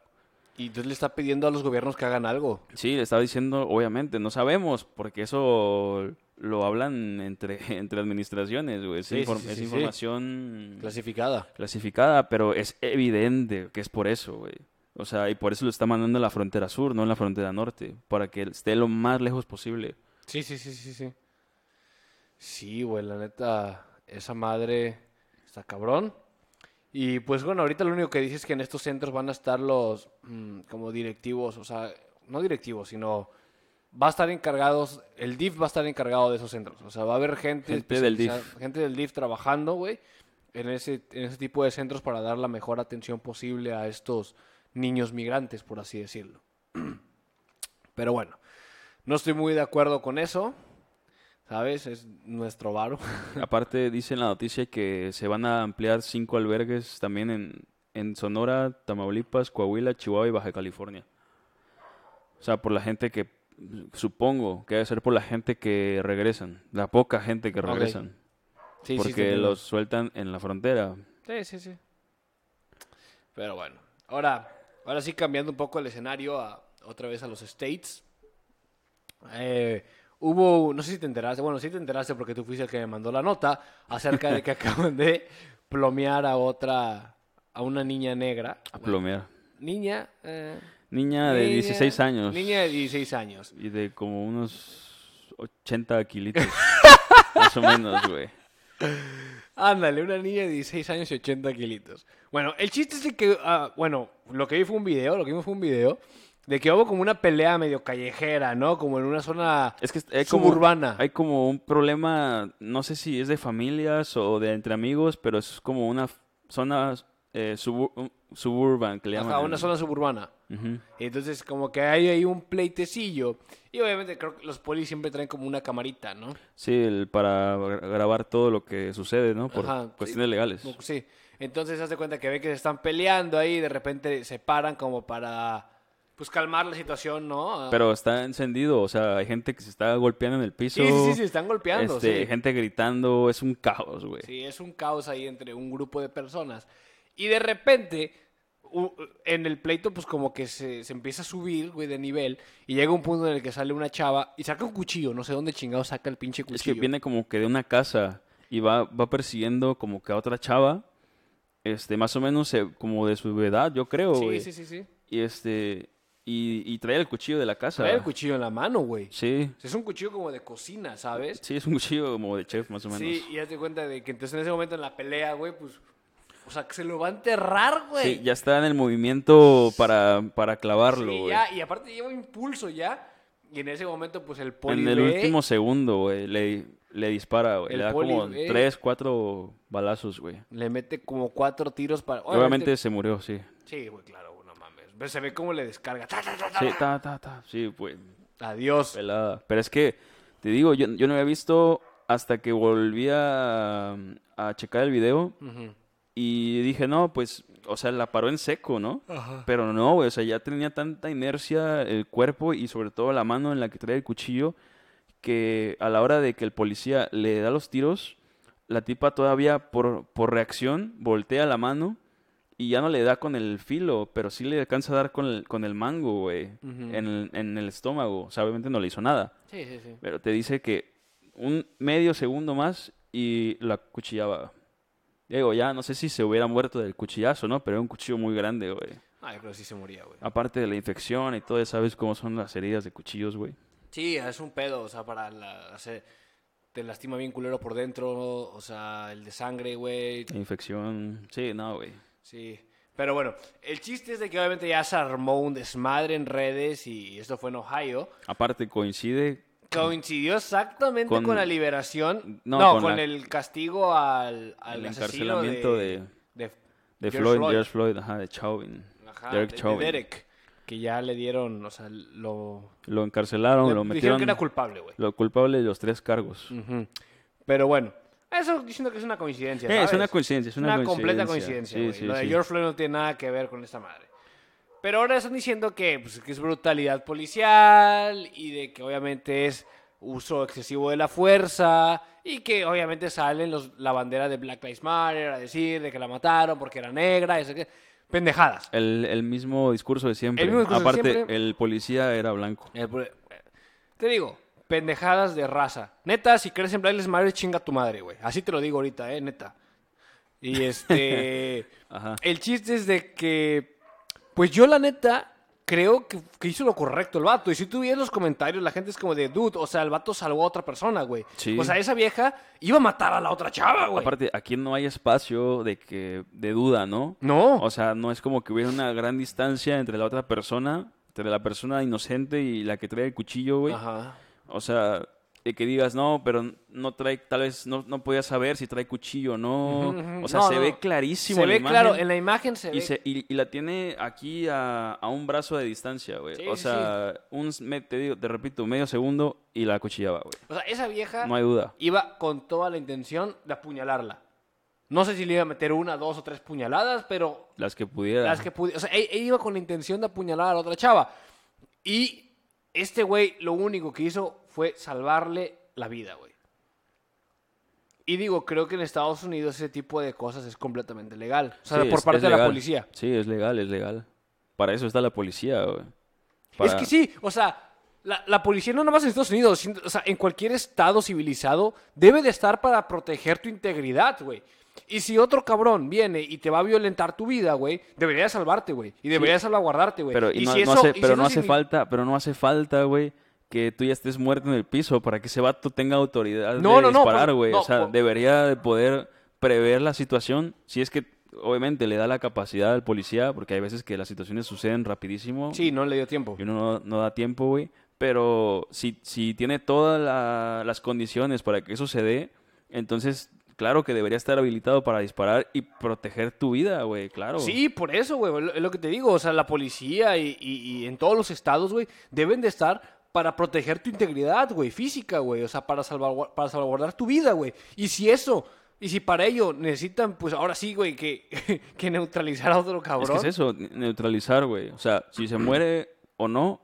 [SPEAKER 1] Y entonces le está pidiendo a los gobiernos que hagan algo.
[SPEAKER 2] Sí, le estaba diciendo, obviamente, no sabemos, porque eso lo hablan entre, entre administraciones, güey. Es,
[SPEAKER 1] Sí, sí,
[SPEAKER 2] inform-
[SPEAKER 1] sí,
[SPEAKER 2] es
[SPEAKER 1] sí, sí.
[SPEAKER 2] información
[SPEAKER 1] Clasificada.
[SPEAKER 2] clasificada, pero es evidente que es por eso, güey. O sea, y por eso lo está mandando en la frontera sur, no en la frontera norte, para que esté lo más lejos posible.
[SPEAKER 1] Sí, sí, sí, sí, sí. Sí, güey, la neta, esa madre está cabrón. Y pues bueno, ahorita lo único que dice es que en estos centros van a estar los mm, como directivos, o sea, no directivos, sino va a estar encargados, el DIF va a estar encargado de esos centros. O sea, va a haber gente,
[SPEAKER 2] Gente del DIF.
[SPEAKER 1] gente del DIF trabajando, güey, en ese, en ese tipo de centros para dar la mejor atención posible a estos niños migrantes, por así decirlo. Pero bueno, no estoy muy de acuerdo con eso. ¿Sabes? Es nuestro varo.
[SPEAKER 2] Aparte, dice en la noticia que se van a ampliar cinco albergues también en, en Sonora, Tamaulipas, Coahuila, Chihuahua y Baja California. O sea, por la gente que, supongo que debe ser por la gente que regresan, la poca gente que regresan.
[SPEAKER 1] Sí, sí,
[SPEAKER 2] porque
[SPEAKER 1] entiendo.
[SPEAKER 2] los sueltan en la frontera.
[SPEAKER 1] Sí, sí, sí. Pero bueno, ahora, ahora sí cambiando un poco el escenario a, otra vez a los States. Eh, hubo, no sé si te enteraste, bueno, sí te enteraste porque tú fuiste el que me mandó la nota acerca de que acaban de plomear a otra, a una niña negra.
[SPEAKER 2] A plomear.
[SPEAKER 1] Niña, eh,
[SPEAKER 2] Niña de
[SPEAKER 1] niña-
[SPEAKER 2] 16 años.
[SPEAKER 1] Niña de 16 años.
[SPEAKER 2] Y de como unos 80 kilitos. más o menos, güey.
[SPEAKER 1] Ándale, una niña de 16 años y 80 kilitos. Bueno, el chiste es de que, ah, bueno, lo que vi fue un video, lo que vimos fue un video de que hubo como una pelea medio callejera, ¿no? Como en una zona
[SPEAKER 2] Es que hay como,
[SPEAKER 1] suburbana.
[SPEAKER 2] hay como un problema, no sé si es de familias o de entre amigos, pero es como una zona eh, subur- suburban que le llaman.
[SPEAKER 1] Ajá, una zona suburbana.
[SPEAKER 2] Ujú.
[SPEAKER 1] Y entonces como que hay ahí un pleitecillo. Y obviamente creo que los polis siempre traen como una camarita, ¿no?
[SPEAKER 2] Sí, el- para gra- grabar todo lo que sucede, ¿no? Por
[SPEAKER 1] Ajá, sí.
[SPEAKER 2] cuestiones legales.
[SPEAKER 1] Como que Sí. Entonces hace cuenta que ve que se están peleando ahí y de repente se paran como para, pues, calmar la situación, ¿no?
[SPEAKER 2] Pero está encendido, o sea, hay gente que se está golpeando en el piso.
[SPEAKER 1] Sí, sí, sí, se están golpeando,
[SPEAKER 2] este,
[SPEAKER 1] sí.
[SPEAKER 2] Gente gritando, es un caos, güey.
[SPEAKER 1] Sí, es un caos ahí entre un grupo de personas. Y de repente, en el pleito, pues como que se, se empieza a subir, güey, de nivel. Y llega un punto en el que sale una chava y saca un cuchillo. No sé dónde chingado saca el pinche
[SPEAKER 2] Es que
[SPEAKER 1] cuchillo.
[SPEAKER 2] viene como que de una casa y va, va persiguiendo como que a otra chava, este, más o menos eh, como de su edad, yo creo,
[SPEAKER 1] sí,
[SPEAKER 2] güey.
[SPEAKER 1] sí, sí, sí.
[SPEAKER 2] Y este, y, y trae el cuchillo de la casa.
[SPEAKER 1] Trae el cuchillo en la mano, güey.
[SPEAKER 2] Sí,
[SPEAKER 1] Es un cuchillo como de cocina, ¿sabes?
[SPEAKER 2] sí, es un cuchillo como de chef, más o menos.
[SPEAKER 1] Sí, y hazte cuenta de que entonces en ese momento en la pelea, güey, pues... O sea, que se lo va a enterrar, güey.
[SPEAKER 2] Sí, ya está en el movimiento para, para clavarlo,
[SPEAKER 1] Sí,
[SPEAKER 2] güey.
[SPEAKER 1] ya, y aparte lleva impulso ya. Y en ese momento, pues el poli
[SPEAKER 2] en el
[SPEAKER 1] ve-
[SPEAKER 2] último segundo, güey, le, le dispara, güey. Le da
[SPEAKER 1] poli
[SPEAKER 2] como
[SPEAKER 1] ve-
[SPEAKER 2] tres, cuatro balazos, güey.
[SPEAKER 1] Le mete como cuatro tiros para.
[SPEAKER 2] Obviamente se murió, sí.
[SPEAKER 1] Sí, güey, claro, güey, no mames. Pero se ve cómo le descarga. Ta, ta, ta, ta.
[SPEAKER 2] Sí, ta, ta, ta. Sí, pues,
[SPEAKER 1] Adiós.
[SPEAKER 2] pelada. Pero es que, te digo, yo, yo no había visto hasta que volví a, a checar el video
[SPEAKER 1] Ujú.
[SPEAKER 2] Y dije, no, pues, o sea, la paró en seco, ¿no? Pero no, güey, o sea, ya tenía tanta inercia el cuerpo y sobre todo la mano en la que traía el cuchillo que a la hora de que el policía le da los tiros, la tipa todavía por, por reacción voltea la mano y ya no le da con el filo, pero sí le alcanza a dar con el, con el mango, güey, en, el, en el estómago. O sea, obviamente no le hizo nada,
[SPEAKER 1] Sí, sí, sí.
[SPEAKER 2] pero te dice que un medio segundo más y la cuchillaba. Digo, ya no sé si se hubiera muerto del cuchillazo, ¿no? Pero era un cuchillo muy grande, güey.
[SPEAKER 1] Ah, yo creo que sí se moría, güey.
[SPEAKER 2] Aparte de la infección y todo, sabes cómo son las heridas de cuchillos, güey.
[SPEAKER 1] Sí, es un pedo, o sea, para la, hacer- te lastima bien culero por dentro, o sea, el de sangre, güey.
[SPEAKER 2] La infección, sí, no, güey.
[SPEAKER 1] Sí. Pero bueno, el chiste es de que obviamente ya se armó un desmadre en redes y esto fue en Ohio.
[SPEAKER 2] Aparte coincide,
[SPEAKER 1] Coincidió exactamente con,
[SPEAKER 2] Con-
[SPEAKER 1] la liberación, no,
[SPEAKER 2] No,
[SPEAKER 1] con,
[SPEAKER 2] con la-
[SPEAKER 1] el castigo al, al
[SPEAKER 2] El
[SPEAKER 1] asesino
[SPEAKER 2] encarcelamiento
[SPEAKER 1] de,
[SPEAKER 2] de-
[SPEAKER 1] de,
[SPEAKER 2] de
[SPEAKER 1] George
[SPEAKER 2] Floyd,
[SPEAKER 1] Floyd.
[SPEAKER 2] George Floyd, ajá, de Chauvin,
[SPEAKER 1] Ajá,
[SPEAKER 2] Derek
[SPEAKER 1] de- de
[SPEAKER 2] Chauvin.
[SPEAKER 1] Derek, que ya le dieron, o sea, lo,
[SPEAKER 2] Lo encarcelaron,
[SPEAKER 1] le
[SPEAKER 2] lo
[SPEAKER 1] dijeron
[SPEAKER 2] metieron,
[SPEAKER 1] que era culpable, güey.
[SPEAKER 2] lo culpable de los tres cargos.
[SPEAKER 1] Ujú. Pero bueno, eso diciendo que es una coincidencia.
[SPEAKER 2] Eh, es
[SPEAKER 1] ¿sabes?
[SPEAKER 2] una coincidencia, es una,
[SPEAKER 1] completa
[SPEAKER 2] coincidencia.
[SPEAKER 1] coincidencia.
[SPEAKER 2] Sí, sí,
[SPEAKER 1] Lo de
[SPEAKER 2] sí.
[SPEAKER 1] George Floyd no tiene nada que ver con esta madre. Pero ahora están diciendo que, pues, que es brutalidad policial y de que obviamente es uso excesivo de la fuerza y que obviamente salen los, la bandera de Black Lives Matter a decir de que la mataron porque era negra. Eso que, pendejadas.
[SPEAKER 2] El, el mismo discurso de siempre.
[SPEAKER 1] El mismo discurso de
[SPEAKER 2] Aparte,
[SPEAKER 1] siempre.
[SPEAKER 2] el policía era blanco.
[SPEAKER 1] El Te digo, pendejadas de raza. Neta, si crees en Black Lives Matter, chinga tu madre, güey. Así te lo digo ahorita, eh, neta. Y este...
[SPEAKER 2] Ajá.
[SPEAKER 1] El chiste es de que, pues yo la neta creo que, que hizo lo correcto el vato. Y si tú los comentarios, la gente es como de, dude, o sea, el vato salvó a otra persona, güey.
[SPEAKER 2] Sí.
[SPEAKER 1] O sea, esa vieja iba a matar a la otra chava, güey.
[SPEAKER 2] Aparte, aquí no hay espacio de que de duda, ¿no?
[SPEAKER 1] No.
[SPEAKER 2] O sea, no es como que hubiera una gran distancia entre la otra persona, entre la persona inocente y la que trae el cuchillo, güey.
[SPEAKER 1] Ajá.
[SPEAKER 2] O sea, de que digas, no, pero no trae, tal vez no, no podía saber si trae cuchillo o no. O sea,
[SPEAKER 1] No,
[SPEAKER 2] se
[SPEAKER 1] no.
[SPEAKER 2] ve clarísimo
[SPEAKER 1] Se
[SPEAKER 2] la
[SPEAKER 1] ve claro, en la imagen se
[SPEAKER 2] y,
[SPEAKER 1] ve.
[SPEAKER 2] se- y- y la tiene aquí a, a un brazo de distancia, güey.
[SPEAKER 1] Sí,
[SPEAKER 2] o
[SPEAKER 1] sí,
[SPEAKER 2] sea, un, me- te digo, te repito, medio segundo y la cuchillaba, güey.
[SPEAKER 1] O sea, esa vieja
[SPEAKER 2] No hay duda.
[SPEAKER 1] iba con toda la intención de apuñalarla. No sé si le iba a meter una, dos o tres puñaladas, pero
[SPEAKER 2] Las que pudiera.
[SPEAKER 1] Las que pudi- O sea, e- ella iba con la intención de apuñalar a la otra chava. Y este güey lo único que hizo fue salvarle la vida, güey. Y digo, creo que en Estados Unidos ese tipo de cosas es completamente legal. O sea,
[SPEAKER 2] Sí,
[SPEAKER 1] por
[SPEAKER 2] es-
[SPEAKER 1] parte
[SPEAKER 2] es
[SPEAKER 1] de la policía.
[SPEAKER 2] Sí, es legal, es legal. Para eso está la policía, güey.
[SPEAKER 1] Es que sí, o sea, la, la policía no nomás en Estados Unidos, sino- o sea, en cualquier estado civilizado debe de estar para proteger tu integridad, güey. Y si otro cabrón viene y te va a violentar tu vida, güey, debería de salvarte, güey. Y debería de salvaguardarte, güey.
[SPEAKER 2] Pero, y no,
[SPEAKER 1] si
[SPEAKER 2] no
[SPEAKER 1] eso-
[SPEAKER 2] hace,
[SPEAKER 1] y
[SPEAKER 2] pero no hace falta, pero no hace falta, güey, que tú ya estés muerto en el piso para que ese vato tenga autoridad
[SPEAKER 1] No,
[SPEAKER 2] de
[SPEAKER 1] no,
[SPEAKER 2] disparar, güey. o sea,
[SPEAKER 1] por-
[SPEAKER 2] debería de poder prever la situación. Si es que, obviamente, le da la capacidad al policía, porque hay veces que las situaciones suceden rapidísimo
[SPEAKER 1] Sí, no le dio tiempo.
[SPEAKER 2] y uno no, no da tiempo, güey. Pero si, si tiene todas la- las condiciones para que eso se dé, entonces, claro que debería estar habilitado para disparar y proteger tu vida, güey, claro.
[SPEAKER 1] Sí, por eso, güey, es lo que te digo, o sea, la policía y, y- y en todos los estados, güey, deben de estar para proteger tu integridad, güey, física, güey, o sea, para, salvaguar- para salvaguardar tu vida, güey. Y si eso, y si para ello necesitan, pues ahora sí, güey, que, que neutralizar a otro
[SPEAKER 2] Es
[SPEAKER 1] cabrón.
[SPEAKER 2] que es eso, ne- neutralizar, güey. O sea, si se muere o no,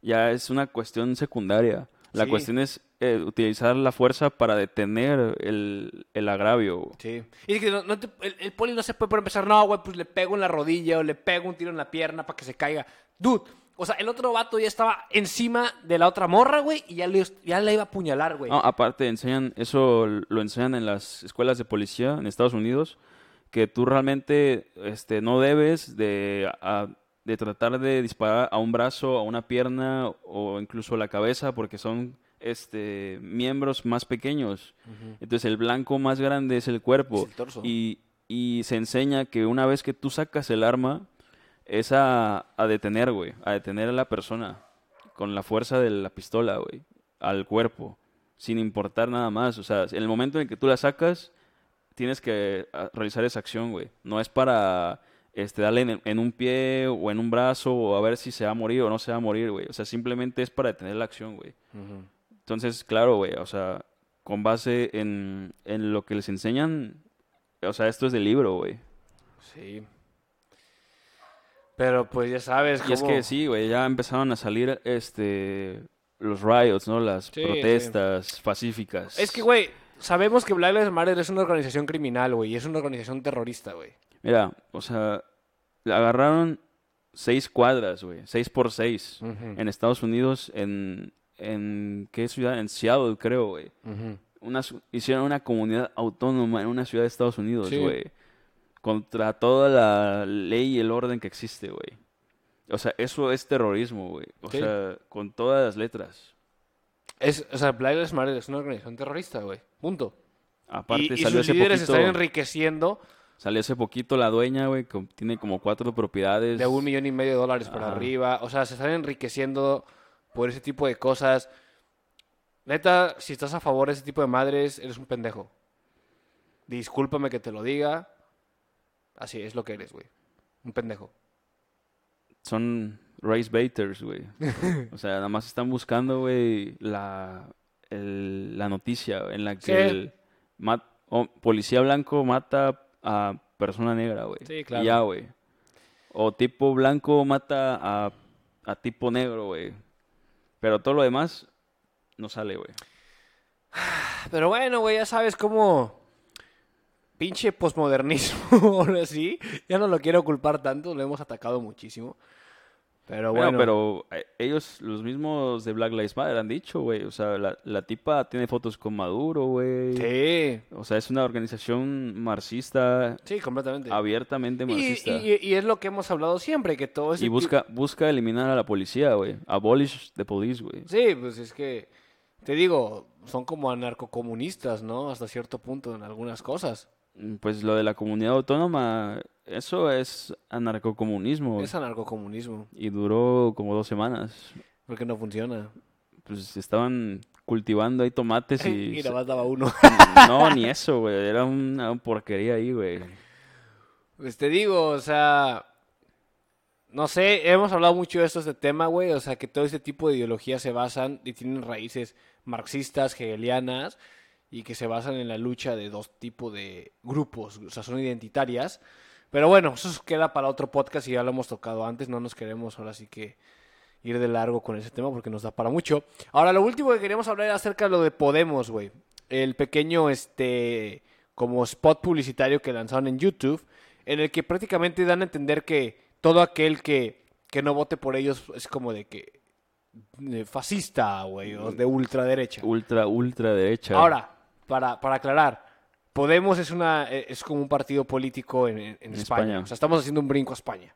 [SPEAKER 2] ya es una cuestión secundaria. La
[SPEAKER 1] Sí.
[SPEAKER 2] cuestión es eh, utilizar la fuerza para detener el, el agravio.
[SPEAKER 1] Sí. Y es que no- no te- el, el poli no se puede por empezar, no, güey, pues le pego en la rodilla o le pego un tiro en la pierna para que se caiga. Dude, o sea, el otro vato ya estaba encima de la otra morra, güey, y ya le, ya le iba a apuñalar, güey.
[SPEAKER 2] No, aparte, enseñan, eso lo enseñan en las escuelas de policía en Estados Unidos, que tú realmente este, no debes de, a- de tratar de disparar a un brazo, a una pierna o incluso a la cabeza, porque son este, miembros más pequeños. Entonces el blanco más grande es el cuerpo.
[SPEAKER 1] Es el torso.
[SPEAKER 2] Y, y se enseña que una vez que tú sacas el arma, es a, a detener, güey, a detener a la persona con la fuerza de la pistola, güey, al cuerpo, sin importar nada más. O sea, en el momento en que tú la sacas, tienes que ah, realizar esa acción, güey. No es para este, darle en, en un pie o en un brazo o a ver si se va a morir o no se va a morir, güey. O sea, simplemente es para detener la acción, güey.
[SPEAKER 1] Ujú.
[SPEAKER 2] Entonces, claro, güey, o sea, con base en, en lo que les enseñan. O sea, esto es del libro, güey.
[SPEAKER 1] Sí. Pero pues ya sabes
[SPEAKER 2] Y es
[SPEAKER 1] cómo-
[SPEAKER 2] que sí, güey, ya empezaron a salir este los riots, ¿no? Las
[SPEAKER 1] Sí,
[SPEAKER 2] protestas pacíficas.
[SPEAKER 1] Es que, güey, sabemos que Black Lives Matter es una organización criminal, güey, y es una organización terrorista, güey.
[SPEAKER 2] Mira, o sea, agarraron seis cuadras, güey, seis por seis en Estados Unidos, en, en ¿qué ciudad? En Seattle, creo, güey. hicieron una comunidad autónoma en una ciudad de Estados Unidos,
[SPEAKER 1] Sí.
[SPEAKER 2] güey. Contra toda la ley y el orden que existe, güey. O sea, eso es terrorismo, güey. O
[SPEAKER 1] Sí.
[SPEAKER 2] sea, con todas las letras.
[SPEAKER 1] Es, o sea, Black Lives Matter es una organización terrorista, güey. Punto.
[SPEAKER 2] Aparte,
[SPEAKER 1] y y
[SPEAKER 2] salió
[SPEAKER 1] sus
[SPEAKER 2] hace
[SPEAKER 1] líderes
[SPEAKER 2] poquito,
[SPEAKER 1] están enriqueciendo
[SPEAKER 2] salió hace poquito la dueña, güey, que tiene como cuatro propiedades.
[SPEAKER 1] de un millón y medio de dólares por
[SPEAKER 2] Ajá.
[SPEAKER 1] arriba. O sea, se están enriqueciendo por ese tipo de cosas. Neta, si estás a favor de ese tipo de madres, eres un pendejo. Discúlpame que te lo diga. Así es lo que eres, güey. Un pendejo.
[SPEAKER 2] Son race baiters, güey. o sea, nada más están buscando, güey, la, el- la noticia en la que
[SPEAKER 1] Sí.
[SPEAKER 2] el mat- o- policía blanco mata a persona negra, güey.
[SPEAKER 1] Sí,
[SPEAKER 2] Y
[SPEAKER 1] claro.
[SPEAKER 2] ya, güey. O tipo blanco mata a, a tipo negro, güey. Pero todo lo demás no sale, güey.
[SPEAKER 1] Pero bueno, güey, ya sabes cómo. Pinche posmodernismo, ahora sí. Ya no lo quiero culpar tanto, lo hemos atacado muchísimo. Pero
[SPEAKER 2] Bueno,
[SPEAKER 1] bueno.
[SPEAKER 2] pero eh, ellos, los mismos de Black Lives Matter, han dicho, güey. O sea, la, la tipa tiene fotos con Maduro, güey.
[SPEAKER 1] Sí,
[SPEAKER 2] O sea, es una organización marxista,
[SPEAKER 1] sí, completamente.
[SPEAKER 2] abiertamente
[SPEAKER 1] Y,
[SPEAKER 2] marxista. Y,
[SPEAKER 1] y- y es lo que hemos hablado siempre, que todo ese ti-
[SPEAKER 2] busca, busca eliminar a la policía, güey. Abolish the police, güey.
[SPEAKER 1] Sí, pues es que, te digo, son como anarcocomunistas, ¿no? Hasta cierto punto en algunas cosas.
[SPEAKER 2] Mm, Pues lo de la comunidad autónoma, eso es anarcocomunismo.
[SPEAKER 1] Es anarcocomunismo,
[SPEAKER 2] Y duró como dos semanas.
[SPEAKER 1] porque no funciona.
[SPEAKER 2] Pues estaban cultivando ahí tomates y...
[SPEAKER 1] Y nada más daba uno.
[SPEAKER 2] No, ni eso, güey. Era una porquería ahí, güey.
[SPEAKER 1] Pues te digo, o sea, no sé, hemos hablado mucho de esto, este tema, güey, o sea, que todo este tipo de ideologías se basan y tienen raíces marxistas, hegelianas, y que se basan en la lucha de dos tipos de grupos, o sea, son identitarias. Pero bueno, eso queda para otro podcast y ya lo hemos tocado antes, no nos queremos ahora sí que ir de largo con ese tema porque nos da para mucho. Ahora, lo último que queríamos hablar era acerca de lo de Podemos, güey. El pequeño, este, como spot publicitario que lanzaron en YouTube, en el que prácticamente dan a entender que todo aquel que, que no vote por ellos es como de que fascista, güey, o de ultraderecha.
[SPEAKER 2] Ultra, ultra derecha.
[SPEAKER 1] Ahora, para, para aclarar, Podemos es una eh, es como un partido político en, en- España.
[SPEAKER 2] España.
[SPEAKER 1] O sea, estamos haciendo un brinco a España.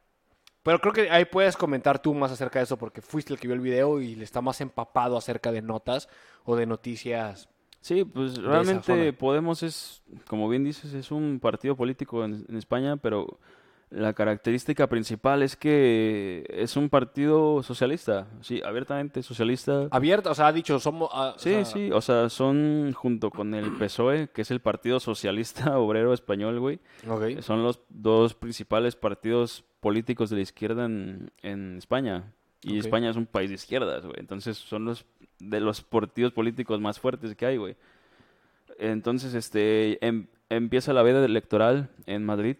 [SPEAKER 1] Pero creo que ahí puedes comentar tú más acerca de eso porque fuiste el que vio el video y le está más empapado acerca de notas o de noticias.
[SPEAKER 2] Sí, pues realmente. Podemos es, como bien dices, es un partido político en, en España, pero la característica principal es que es un partido socialista, sí, abiertamente socialista.
[SPEAKER 1] Abierta, o sea, ha dicho, somos... ah, o
[SPEAKER 2] Sí,
[SPEAKER 1] sea,
[SPEAKER 2] sí, o sea, son junto con el PSOE, que es el Partido Socialista Obrero Español, güey,
[SPEAKER 1] ok.
[SPEAKER 2] son los dos principales partidos políticos de la izquierda en, en España. Y. España es un país de izquierdas, güey. Entonces son los de los partidos políticos más fuertes que hay, güey. Entonces, este, em- empieza la veda electoral en Madrid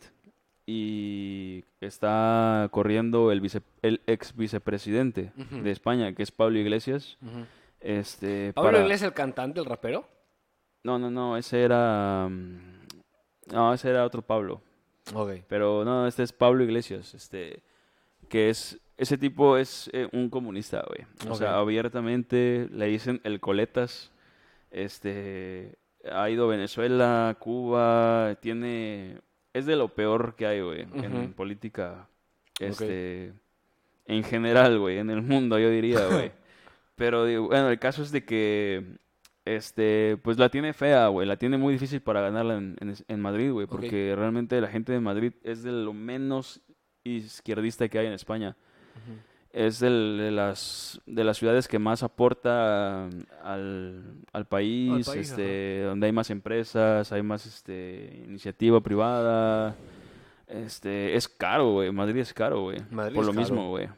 [SPEAKER 2] y está corriendo el, vice- el ex vicepresidente de España, que es Pablo Iglesias. Este,
[SPEAKER 1] ¿Pablo
[SPEAKER 2] para-
[SPEAKER 1] Iglesias el cantante, el rapero?
[SPEAKER 2] No, no, no, ese era... mm, No, ese era otro Pablo.
[SPEAKER 1] Ok.
[SPEAKER 2] Pero no, este es Pablo Iglesias, este, que es, ese tipo es eh, un comunista, güey. O sea, abiertamente le dicen el coletas, este, ha ido a Venezuela, Cuba, tiene, es de lo peor que hay, güey, en política, este, en general, güey, en el mundo, yo diría, güey. Pero, digo, bueno, el caso es de que, este, pues la tiene fea, güey, la tiene muy difícil para ganarla en, en, en Madrid, güey, porque realmente la gente de Madrid es de lo menos izquierdista que hay en España. Es del- de las de las ciudades que más aporta al, al país,
[SPEAKER 1] país,
[SPEAKER 2] este, donde hay más empresas, hay más este iniciativa privada. Este, es caro, güey. Madrid es caro, güey. Por lo
[SPEAKER 1] caro.
[SPEAKER 2] mismo, güey.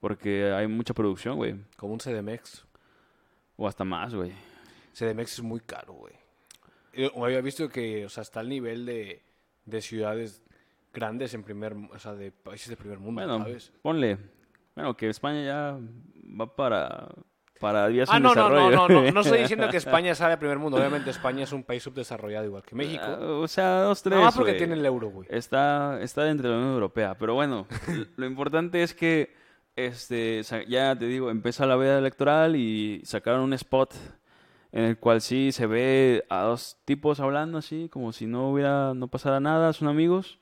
[SPEAKER 2] Porque hay mucha producción, güey.
[SPEAKER 1] Como un CDMX.
[SPEAKER 2] O hasta más, güey.
[SPEAKER 1] CDMX es muy caro, güey. Eh, había visto que, o sea, está al nivel de, de ciudades grandes en primer, o sea, de países de primer mundo,
[SPEAKER 2] Bueno,
[SPEAKER 1] ¿sabes?
[SPEAKER 2] ponle. Bueno, que España ya va para, para vías
[SPEAKER 1] Ah, no, no, no, no, no, no estoy diciendo que España sea de primer mundo. Obviamente España es un país subdesarrollado igual que México.
[SPEAKER 2] Ah, O sea, dos, tres.
[SPEAKER 1] Nada más porque tiene el euro, güey.
[SPEAKER 2] Está, está dentro de la Unión Europea. Pero bueno, lo importante es que, este, ya te digo, empieza la veda electoral y sacaron un spot en el cual sí se ve a dos tipos hablando así, como si no hubiera, no pasara nada, son amigos.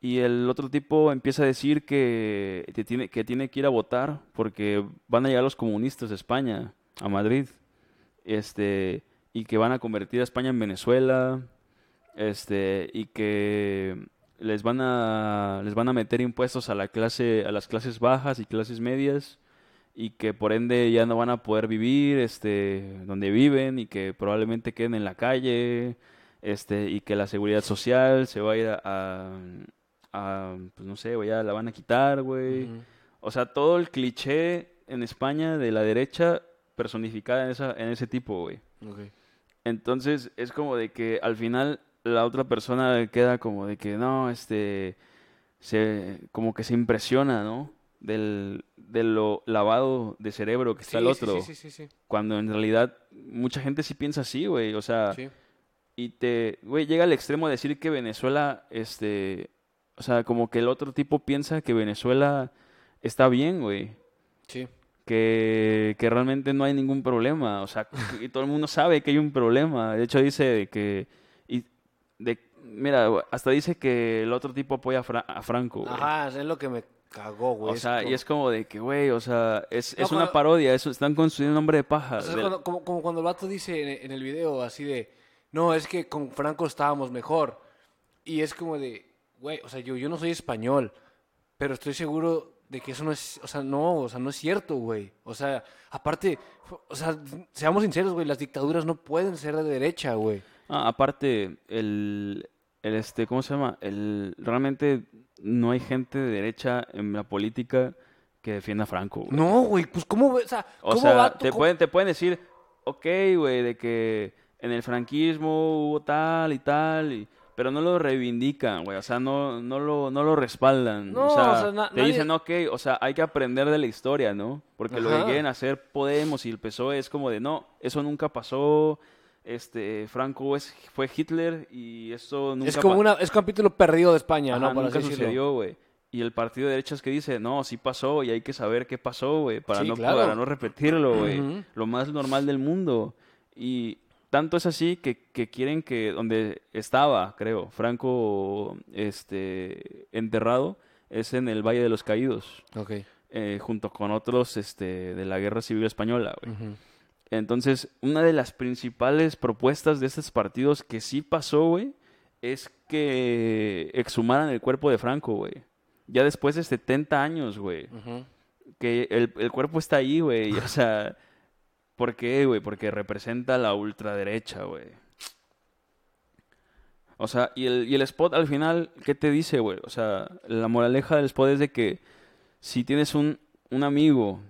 [SPEAKER 2] Y el otro tipo empieza a decir que, que tiene, que tiene que ir a votar porque van a llegar los comunistas de España a Madrid. Este, y que van a convertir a España en Venezuela. Este, y que les van a les van a meter impuestos a la clase a las clases bajas y clases medias y que por ende ya no van a poder vivir este donde viven y que probablemente queden en la calle este y que la seguridad social se va a ir a, a- pues no sé, güey, ya la van a quitar, güey. O sea, todo el cliché en España de la derecha personificada en esa en ese tipo, güey. Entonces es como de que al final la otra persona queda como de que no, este, se, como que se impresiona, ¿no? Del, de lo lavado de cerebro que está el otro.
[SPEAKER 1] Sí, sí, sí, sí.
[SPEAKER 2] Cuando en realidad mucha gente sí piensa así, güey. O sea,
[SPEAKER 1] Sí.
[SPEAKER 2] y te, güey, llega al extremo de decir que Venezuela, este, o sea, como que el otro tipo piensa que Venezuela está bien, güey
[SPEAKER 1] Sí.
[SPEAKER 2] que, que realmente no hay ningún problema. O sea, y todo el mundo sabe que hay un problema. De hecho, dice de que. Y de, mira, hasta dice que el otro tipo apoya a, Fra- a Franco. güey.
[SPEAKER 1] Ajá, es lo que me cagó, güey.
[SPEAKER 2] O sea,
[SPEAKER 1] como-
[SPEAKER 2] y es como de que, güey, o sea, es,
[SPEAKER 1] No,
[SPEAKER 2] es una
[SPEAKER 1] cuando-
[SPEAKER 2] parodia. Eso, están construyendo un nombre de paja.
[SPEAKER 1] O sea,
[SPEAKER 2] del-
[SPEAKER 1] cuando- como, como cuando el vato dice en, en el video así de, no, es que con Franco estábamos mejor. Y es como de, güey, o sea, yo, yo no soy español, pero estoy seguro de que eso no es, o sea, no, o sea, no es cierto, güey. O sea, aparte, o sea, seamos sinceros, güey, las dictaduras no pueden ser de derecha, güey.
[SPEAKER 2] Ah, aparte, el, el, este, ¿cómo se llama? El, realmente no hay gente de derecha en la política que defienda a Franco. güey.
[SPEAKER 1] No, güey, pues cómo, o sea,
[SPEAKER 2] O
[SPEAKER 1] cómo
[SPEAKER 2] sea, te pueden, te pueden decir, ok, güey, de que en el franquismo hubo tal y tal, y- pero no lo reivindican, güey, o sea, no, no, lo, no lo respaldan.
[SPEAKER 1] No,
[SPEAKER 2] o sea,
[SPEAKER 1] o sea, na-
[SPEAKER 2] te
[SPEAKER 1] nadie-
[SPEAKER 2] dicen, ok, o sea, hay que aprender de la historia, ¿no? Porque lo que quieren hacer Podemos y el PSOE es como de, no, eso nunca pasó, este, Franco es, fue Hitler y eso nunca
[SPEAKER 1] es como una, es un capítulo perdido de España,
[SPEAKER 2] Ajá,
[SPEAKER 1] ¿no? Por
[SPEAKER 2] nunca sucedió, güey. Y el partido de derechas que dice, no, sí pasó y hay que saber qué pasó, güey, para,
[SPEAKER 1] Sí,
[SPEAKER 2] no,
[SPEAKER 1] claro.
[SPEAKER 2] para no repetirlo, güey. Lo más normal del mundo. Y tanto es así que, que quieren que donde estaba, creo, Franco este, enterrado, es en el Valle de los Caídos,
[SPEAKER 1] Ok.
[SPEAKER 2] eh, junto con otros este, de la Guerra Civil Española, güey. Entonces, una de las principales propuestas de estos partidos que sí pasó, güey, es que exhumaran el cuerpo de Franco, güey. Ya después de 70 años, güey. Que el, el cuerpo está ahí, güey. O sea, ¿por qué, güey? Porque representa la ultraderecha, güey. O sea, y el, y el spot al final, ¿qué te dice, güey? O sea, la moraleja del spot es de que si tienes un, un amigo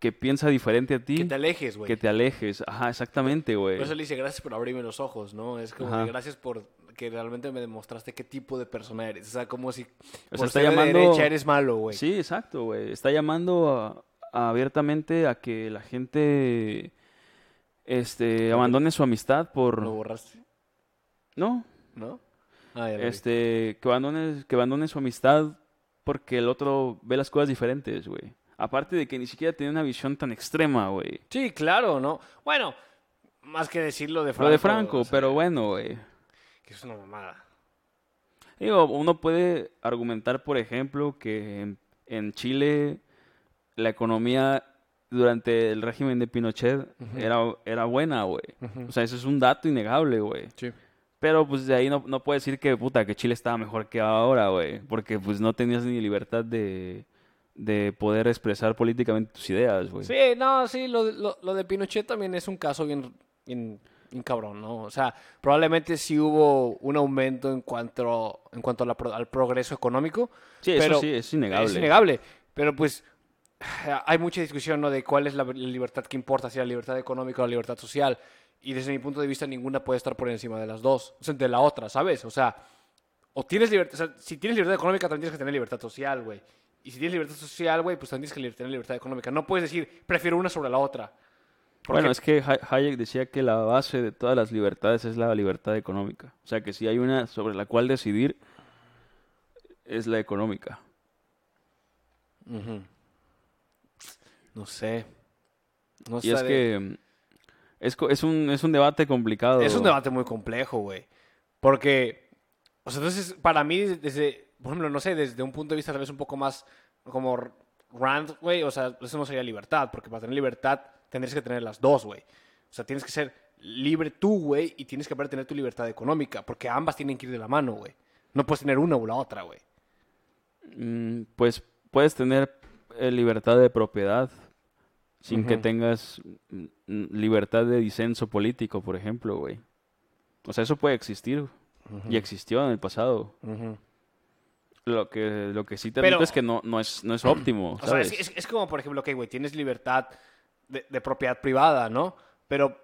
[SPEAKER 2] que piensa diferente a ti,
[SPEAKER 1] Que te alejes, güey.
[SPEAKER 2] que te alejes. Ajá, exactamente, güey.
[SPEAKER 1] Por eso le dice gracias por abrirme los ojos, ¿no? Es como de, gracias por que realmente me demostraste qué tipo de persona eres. O sea, como si
[SPEAKER 2] O
[SPEAKER 1] por
[SPEAKER 2] sea, está
[SPEAKER 1] ser de
[SPEAKER 2] llamando...
[SPEAKER 1] derecha eres malo, güey.
[SPEAKER 2] Sí, exacto, güey. Está llamando a abiertamente a que la gente este abandone su amistad por
[SPEAKER 1] Lo borraste,
[SPEAKER 2] no,
[SPEAKER 1] ¿no? Ah, vi.
[SPEAKER 2] este que abandone que abandone su amistad porque el otro ve las cosas diferentes, güey. Aparte de que ni siquiera tiene una visión tan extrema, güey.
[SPEAKER 1] Sí, claro, ¿no? Bueno, más que decirlo de Franco.
[SPEAKER 2] Lo de Franco,
[SPEAKER 1] o sea,
[SPEAKER 2] pero bueno, güey.
[SPEAKER 1] Que es una mamada.
[SPEAKER 2] Digo, uno puede argumentar, por ejemplo, que en, en Chile la economía durante el régimen de Pinochet era, era buena, güey. O sea, eso es un dato innegable, güey.
[SPEAKER 1] Sí.
[SPEAKER 2] Pero pues de ahí no, no puedes decir que, puta, que Chile estaba mejor que ahora, güey. Porque pues no tenías ni libertad de, de poder expresar políticamente tus ideas, güey.
[SPEAKER 1] Sí, no, sí, lo, de- lo, lo de Pinochet también es un caso bien, bien, bien cabrón, ¿no? O sea, probablemente sí hubo un aumento en cuanto, en cuanto la al progreso económico.
[SPEAKER 2] Sí, eso
[SPEAKER 1] pero
[SPEAKER 2] sí, es innegable.
[SPEAKER 1] Es innegable. Pero pues hay mucha discusión, ¿no? De cuál es la, libertad que importa, si la libertad económica o la libertad social. Y desde mi punto de vista, ninguna puede estar por encima de las dos, o sea, de la otra, ¿sabes? O sea, o tienes libertad, o sea, si tienes libertad económica, también tienes que tener libertad social, güey. Y si tienes libertad social, güey, pues también tienes que tener libertad económica. No puedes decir, prefiero una sobre la otra. Porque-
[SPEAKER 2] Bueno, es que Ha- Hayek decía que la base de todas las libertades es la libertad económica. O sea, que si hay una sobre la cual decidir, es la económica.
[SPEAKER 1] Ujú. No sé. No
[SPEAKER 2] Y es
[SPEAKER 1] sé.
[SPEAKER 2] que mm, es, es, un, es un debate complicado.
[SPEAKER 1] Es un debate muy complejo, güey. Porque, o sea, entonces, para mí, desde, por ejemplo, no sé, desde un punto de vista tal vez un poco más como Rand, güey, o sea, eso no sería libertad, porque para tener libertad tendrías que tener las dos, güey. O sea, tienes que ser libre tú, güey, y tienes que poder tener tu libertad económica, porque ambas tienen que ir de la mano, güey. No puedes tener una o la otra, güey.
[SPEAKER 2] Mm, Pues puedes tener eh, libertad de propiedad sin que tengas libertad de disenso político, por ejemplo, güey. O sea, eso puede existir y existió en el pasado. Lo que, lo que sí te
[SPEAKER 1] Pero-
[SPEAKER 2] es que no, no, es, no es óptimo,
[SPEAKER 1] O sea,
[SPEAKER 2] ¿sabes?
[SPEAKER 1] es, es- es como, por ejemplo, que, güey, tienes libertad de, de propiedad privada, ¿no? Pero,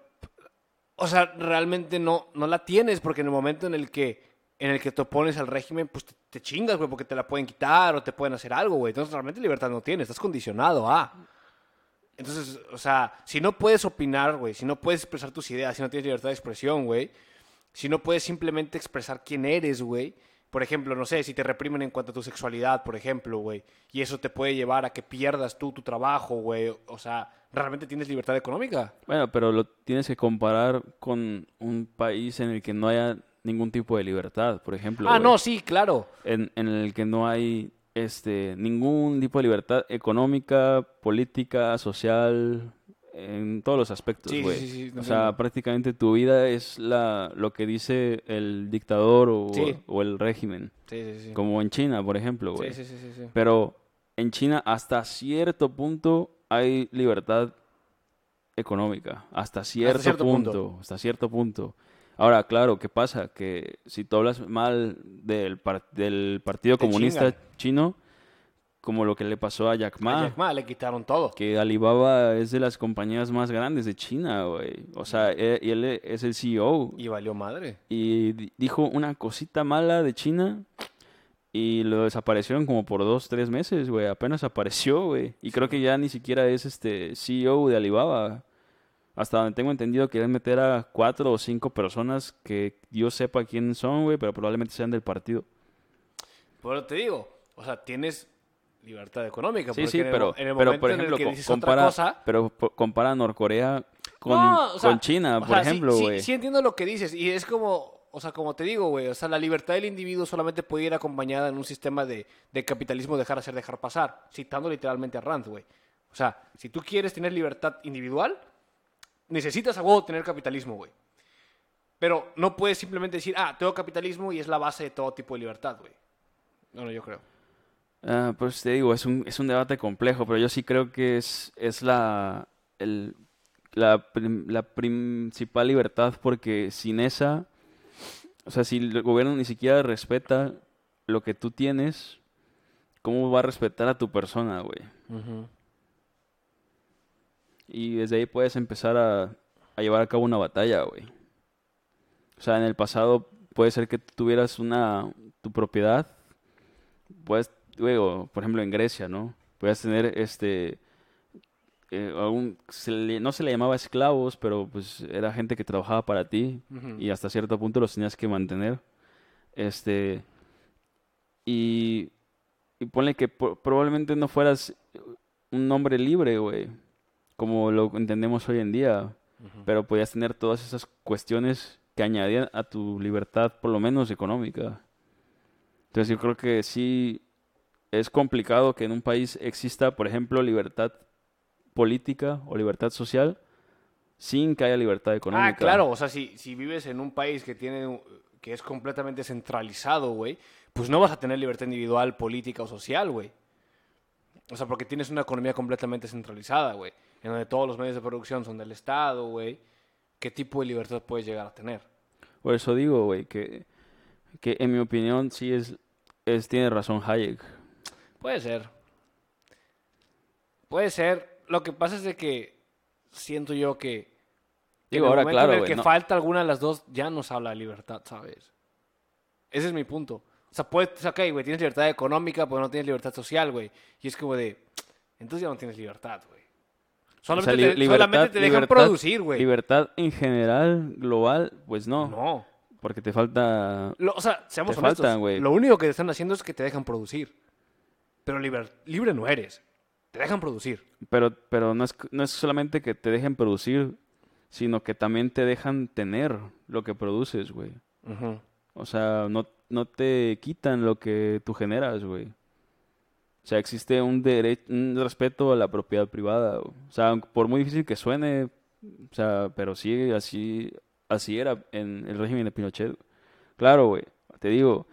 [SPEAKER 1] o sea, realmente no, no la tienes porque en el momento en el que, en el que te opones al régimen, pues te, chingas, güey, porque te la pueden quitar o te pueden hacer algo, güey. Entonces, realmente libertad no tienes, estás condicionado a... Entonces, o sea, si no puedes opinar, güey, si no puedes expresar tus ideas, si no tienes libertad de expresión, güey, si no puedes simplemente expresar quién eres, güey. Por ejemplo, no sé, si te reprimen en cuanto a tu sexualidad, por ejemplo, güey, y eso te puede llevar a que pierdas tú tu trabajo, güey. O sea, ¿realmente tienes libertad económica?
[SPEAKER 2] Bueno, pero lo tienes que comparar con un país en el que no haya ningún tipo de libertad, por ejemplo.
[SPEAKER 1] ah, no, sí, claro.
[SPEAKER 2] en, en el que no hay este ningún tipo de libertad económica, política, social, en todos los aspectos,
[SPEAKER 1] Sí, sí,
[SPEAKER 2] güey.
[SPEAKER 1] sí, sí, te
[SPEAKER 2] o sea, prácticamente tu vida es la lo que dice el dictador o,
[SPEAKER 1] Sí.
[SPEAKER 2] o el régimen,
[SPEAKER 1] Sí, sí, sí.
[SPEAKER 2] como en China, por ejemplo, güey.
[SPEAKER 1] Sí, sí, sí, sí, sí.
[SPEAKER 2] Pero en China hasta cierto punto hay libertad económica, hasta cierto,
[SPEAKER 1] cierto
[SPEAKER 2] punto,
[SPEAKER 1] punto.
[SPEAKER 2] hasta cierto punto. Ahora, claro, ¿qué pasa? Que si tú hablas mal del, par- del Partido
[SPEAKER 1] Te
[SPEAKER 2] Comunista
[SPEAKER 1] chingan.
[SPEAKER 2] Chino, como lo que le pasó a Jack Ma,
[SPEAKER 1] A Jack Ma le quitaron todo.
[SPEAKER 2] que Alibaba es de las compañías más grandes de China, güey. O sea, e- y él es el CEO
[SPEAKER 1] Y valió madre.
[SPEAKER 2] y di- dijo una cosita mala de China y lo desaparecieron como por dos, tres meses, güey. Apenas apareció, güey. Y creo que ya ni siquiera es este CEO de Alibaba. Hasta donde tengo entendido, quieren meter a cuatro o cinco personas que yo sepa quién son, güey, pero probablemente sean del partido.
[SPEAKER 1] Pero te digo, o sea, tienes libertad económica.
[SPEAKER 2] Sí, sí,
[SPEAKER 1] en el
[SPEAKER 2] pero,
[SPEAKER 1] en el
[SPEAKER 2] pero por
[SPEAKER 1] en el
[SPEAKER 2] ejemplo,
[SPEAKER 1] que otra
[SPEAKER 2] compara,
[SPEAKER 1] cosa,
[SPEAKER 2] pero compara Norcorea con,
[SPEAKER 1] No, o sea,
[SPEAKER 2] con China, por
[SPEAKER 1] sea, sí-
[SPEAKER 2] ejemplo,
[SPEAKER 1] sí,
[SPEAKER 2] güey.
[SPEAKER 1] Sí, entiendo lo que dices. Y es como, o sea, como te digo, güey. O sea, la libertad del individuo solamente puede ir acompañada en un sistema de, de capitalismo dejar hacer, dejar pasar. Citando literalmente a Rand, güey. O sea, si tú quieres tener libertad individual, necesitas a huevo tener capitalismo, güey. Pero no puedes simplemente decir, ah, tengo capitalismo y es la base de todo tipo de libertad, güey. No, no, yo creo.
[SPEAKER 2] Ah, pues te digo, es un, es un debate complejo, pero yo sí creo que es, es la, el- la, prim- la principal libertad porque sin esa, o sea, si el gobierno ni siquiera respeta lo que tú tienes, ¿cómo va a respetar a tu persona, güey? Y desde ahí puedes empezar a, a llevar a cabo una batalla, güey. O sea, en el pasado puede ser que tuvieras una, tu propiedad, puedes, luego, por ejemplo, en Grecia, ¿no? Puedes tener, este, eh, algún- se le- no se le llamaba esclavos, pero pues era gente que trabajaba para ti y hasta cierto punto los tenías que mantener. Este, y, y ponle que probablemente no fueras un hombre libre, güey, como lo entendemos hoy en día, pero podías tener todas esas cuestiones que añadían a tu libertad, por lo menos económica. Entonces yo creo que sí es complicado que en un país exista, por ejemplo, libertad política o libertad social sin que haya libertad económica.
[SPEAKER 1] Ah, claro, o sea, si, si vives en un país que tiene que es completamente centralizado, güey, pues no vas a tener libertad individual, política o social, güey. O sea, porque tienes una economía completamente centralizada, güey, en donde todos los medios de producción son del Estado, güey. ¿Qué tipo de libertad puedes llegar a tener?
[SPEAKER 2] Por eso digo, güey, que, que en mi opinión sí es, es tiene razón Hayek.
[SPEAKER 1] Puede ser. Puede ser. Lo que pasa es de que siento yo que En
[SPEAKER 2] Digo,
[SPEAKER 1] el
[SPEAKER 2] ahora,
[SPEAKER 1] momento
[SPEAKER 2] claro,
[SPEAKER 1] en el que
[SPEAKER 2] no-
[SPEAKER 1] falta alguna de las dos, ya nos habla de libertad, ¿sabes? Ese es mi punto. O sea, puedes, ok, güey, tienes libertad económica, pero no tienes libertad social, güey. Y es como de, entonces ya no tienes libertad, güey.
[SPEAKER 2] O sea,
[SPEAKER 1] Solamente,
[SPEAKER 2] li-
[SPEAKER 1] te,
[SPEAKER 2] libertad-
[SPEAKER 1] solamente te dejan
[SPEAKER 2] libertad-
[SPEAKER 1] producir, güey.
[SPEAKER 2] Libertad en general, global, pues no.
[SPEAKER 1] No.
[SPEAKER 2] Porque te falta...
[SPEAKER 1] Lo- o sea, seamos
[SPEAKER 2] Te
[SPEAKER 1] honestos. Lo único que te están haciendo es que te dejan producir. Pero liber- libre no eres. Te dejan producir.
[SPEAKER 2] Pero, pero no, es, no es solamente que te dejen producir, sino que también te dejan tener lo que produces, güey. O sea, no, no te quitan lo que tú generas, güey. O sea, existe un derecho, un respeto a la propiedad privada. O sea, por muy difícil que suene, o sea, pero sí, así, así era en el régimen de Pinochet. Claro, güey, te digo,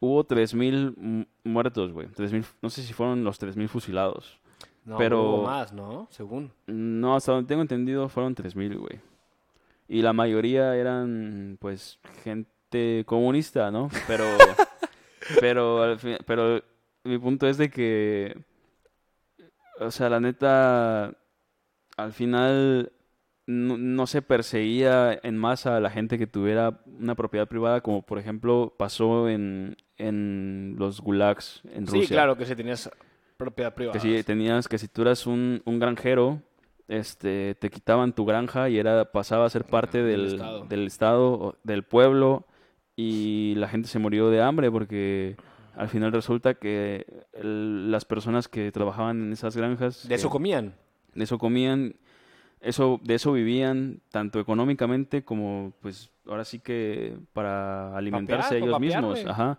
[SPEAKER 2] hubo 3.000 mu- muertos, güey. 3.000, no sé si fueron los 3.000 fusilados.
[SPEAKER 1] No,
[SPEAKER 2] Pero-
[SPEAKER 1] hubo más, ¿no? Según.
[SPEAKER 2] No, hasta donde tengo entendido fueron 3.000, güey. Y la mayoría eran, pues, gente comunista, ¿no? Pero, pero, al fin- pero mi punto es de que, o sea, la neta, al final no, no se perseguía en masa a la gente que tuviera una propiedad privada, como por ejemplo pasó en, en los gulags en Rusia.
[SPEAKER 1] Sí, claro que sí tenías propiedad privada.
[SPEAKER 2] Que si tenías, que si tú eras un, un granjero, este, te quitaban tu granja y era, pasaba a ser parte
[SPEAKER 1] del
[SPEAKER 2] del,
[SPEAKER 1] estado.
[SPEAKER 2] del estado, o del pueblo, y la gente se murió de hambre porque al final resulta que el- las personas que trabajaban en esas granjas,
[SPEAKER 1] De eso
[SPEAKER 2] eh,
[SPEAKER 1] comían.
[SPEAKER 2] de eso comían, eso, de eso vivían, tanto económicamente como, pues, ahora sí que para alimentarse
[SPEAKER 1] Papear,
[SPEAKER 2] ellos mismos, ajá.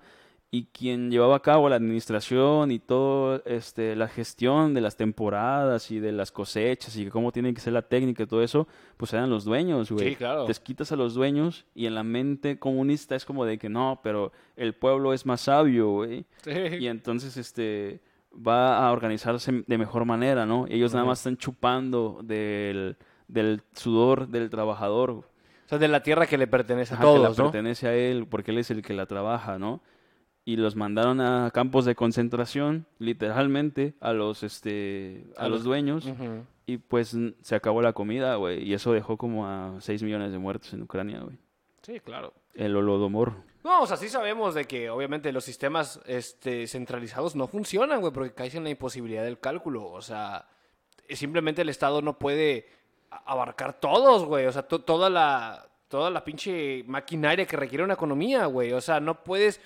[SPEAKER 2] Y quien llevaba a cabo la administración y todo, este, la gestión de las temporadas y de las cosechas y cómo tiene que ser la técnica y todo eso, pues eran los dueños, güey.
[SPEAKER 1] Sí, claro.
[SPEAKER 2] Te quitas a los dueños y en la mente comunista es como de que no, pero el pueblo es más sabio, güey y entonces este va a organizarse de mejor manera, ¿no? Ellos nada más están chupando del, del sudor del trabajador,
[SPEAKER 1] O sea, de la tierra que le pertenece a
[SPEAKER 2] ajá, que le
[SPEAKER 1] todos, ¿no?
[SPEAKER 2] pertenece a él, porque él es el que la trabaja, ¿no? Y los mandaron a campos de concentración, literalmente, a los este a, los dueños, y pues se acabó la comida, güey, y eso dejó como a 6 millones de muertos en Ucrania, güey.
[SPEAKER 1] Sí, claro.
[SPEAKER 2] El holodomor.
[SPEAKER 1] No, o sea, sí sabemos de que obviamente los sistemas este, centralizados no funcionan, güey, porque caes en la imposibilidad del cálculo. O sea, simplemente el Estado no puede abarcar todos, güey. O sea, to- toda la toda la pinche maquinaria que requiere una economía, güey. O sea, no puedes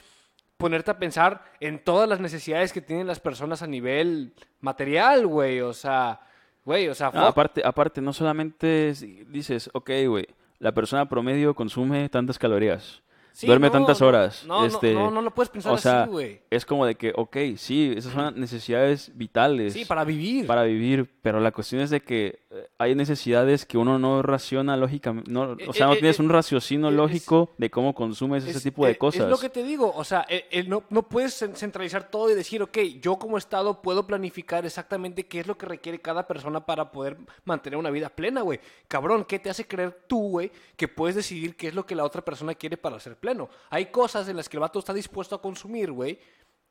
[SPEAKER 1] ponerte a pensar en todas las necesidades que tienen las personas a nivel material, güey. O sea, güey, o sea,
[SPEAKER 2] aparte, aparte, no solamente es- dices, ok, güey, la persona promedio consume tantas calorías,
[SPEAKER 1] Sí,
[SPEAKER 2] duerme
[SPEAKER 1] no,
[SPEAKER 2] tantas
[SPEAKER 1] no,
[SPEAKER 2] horas.
[SPEAKER 1] No, no,
[SPEAKER 2] este,
[SPEAKER 1] no, no lo puedes pensar
[SPEAKER 2] o sea,
[SPEAKER 1] así, güey.
[SPEAKER 2] es como de que, ok, sí, esas son necesidades vitales
[SPEAKER 1] Sí, para vivir.
[SPEAKER 2] para vivir, pero la cuestión es de que eh, hay necesidades que uno no raciona lógicamente, no,
[SPEAKER 1] Eh,
[SPEAKER 2] o sea, no
[SPEAKER 1] eh,
[SPEAKER 2] tienes
[SPEAKER 1] eh,
[SPEAKER 2] un raciocinio
[SPEAKER 1] es-
[SPEAKER 2] lógico de cómo consumes ese
[SPEAKER 1] Es-
[SPEAKER 2] tipo de
[SPEAKER 1] eh,
[SPEAKER 2] cosas.
[SPEAKER 1] Es lo que te digo, o sea, eh, eh, no, no puedes cen- centralizar todo y decir, ok, yo como Estado puedo planificar exactamente qué es lo que requiere cada persona para poder mantener una vida plena, güey. Cabrón, ¿qué te hace creer tú, güey, que puedes decidir qué es lo que la otra persona quiere para ser pleno? Hay cosas en las que el vato está dispuesto a consumir, güey,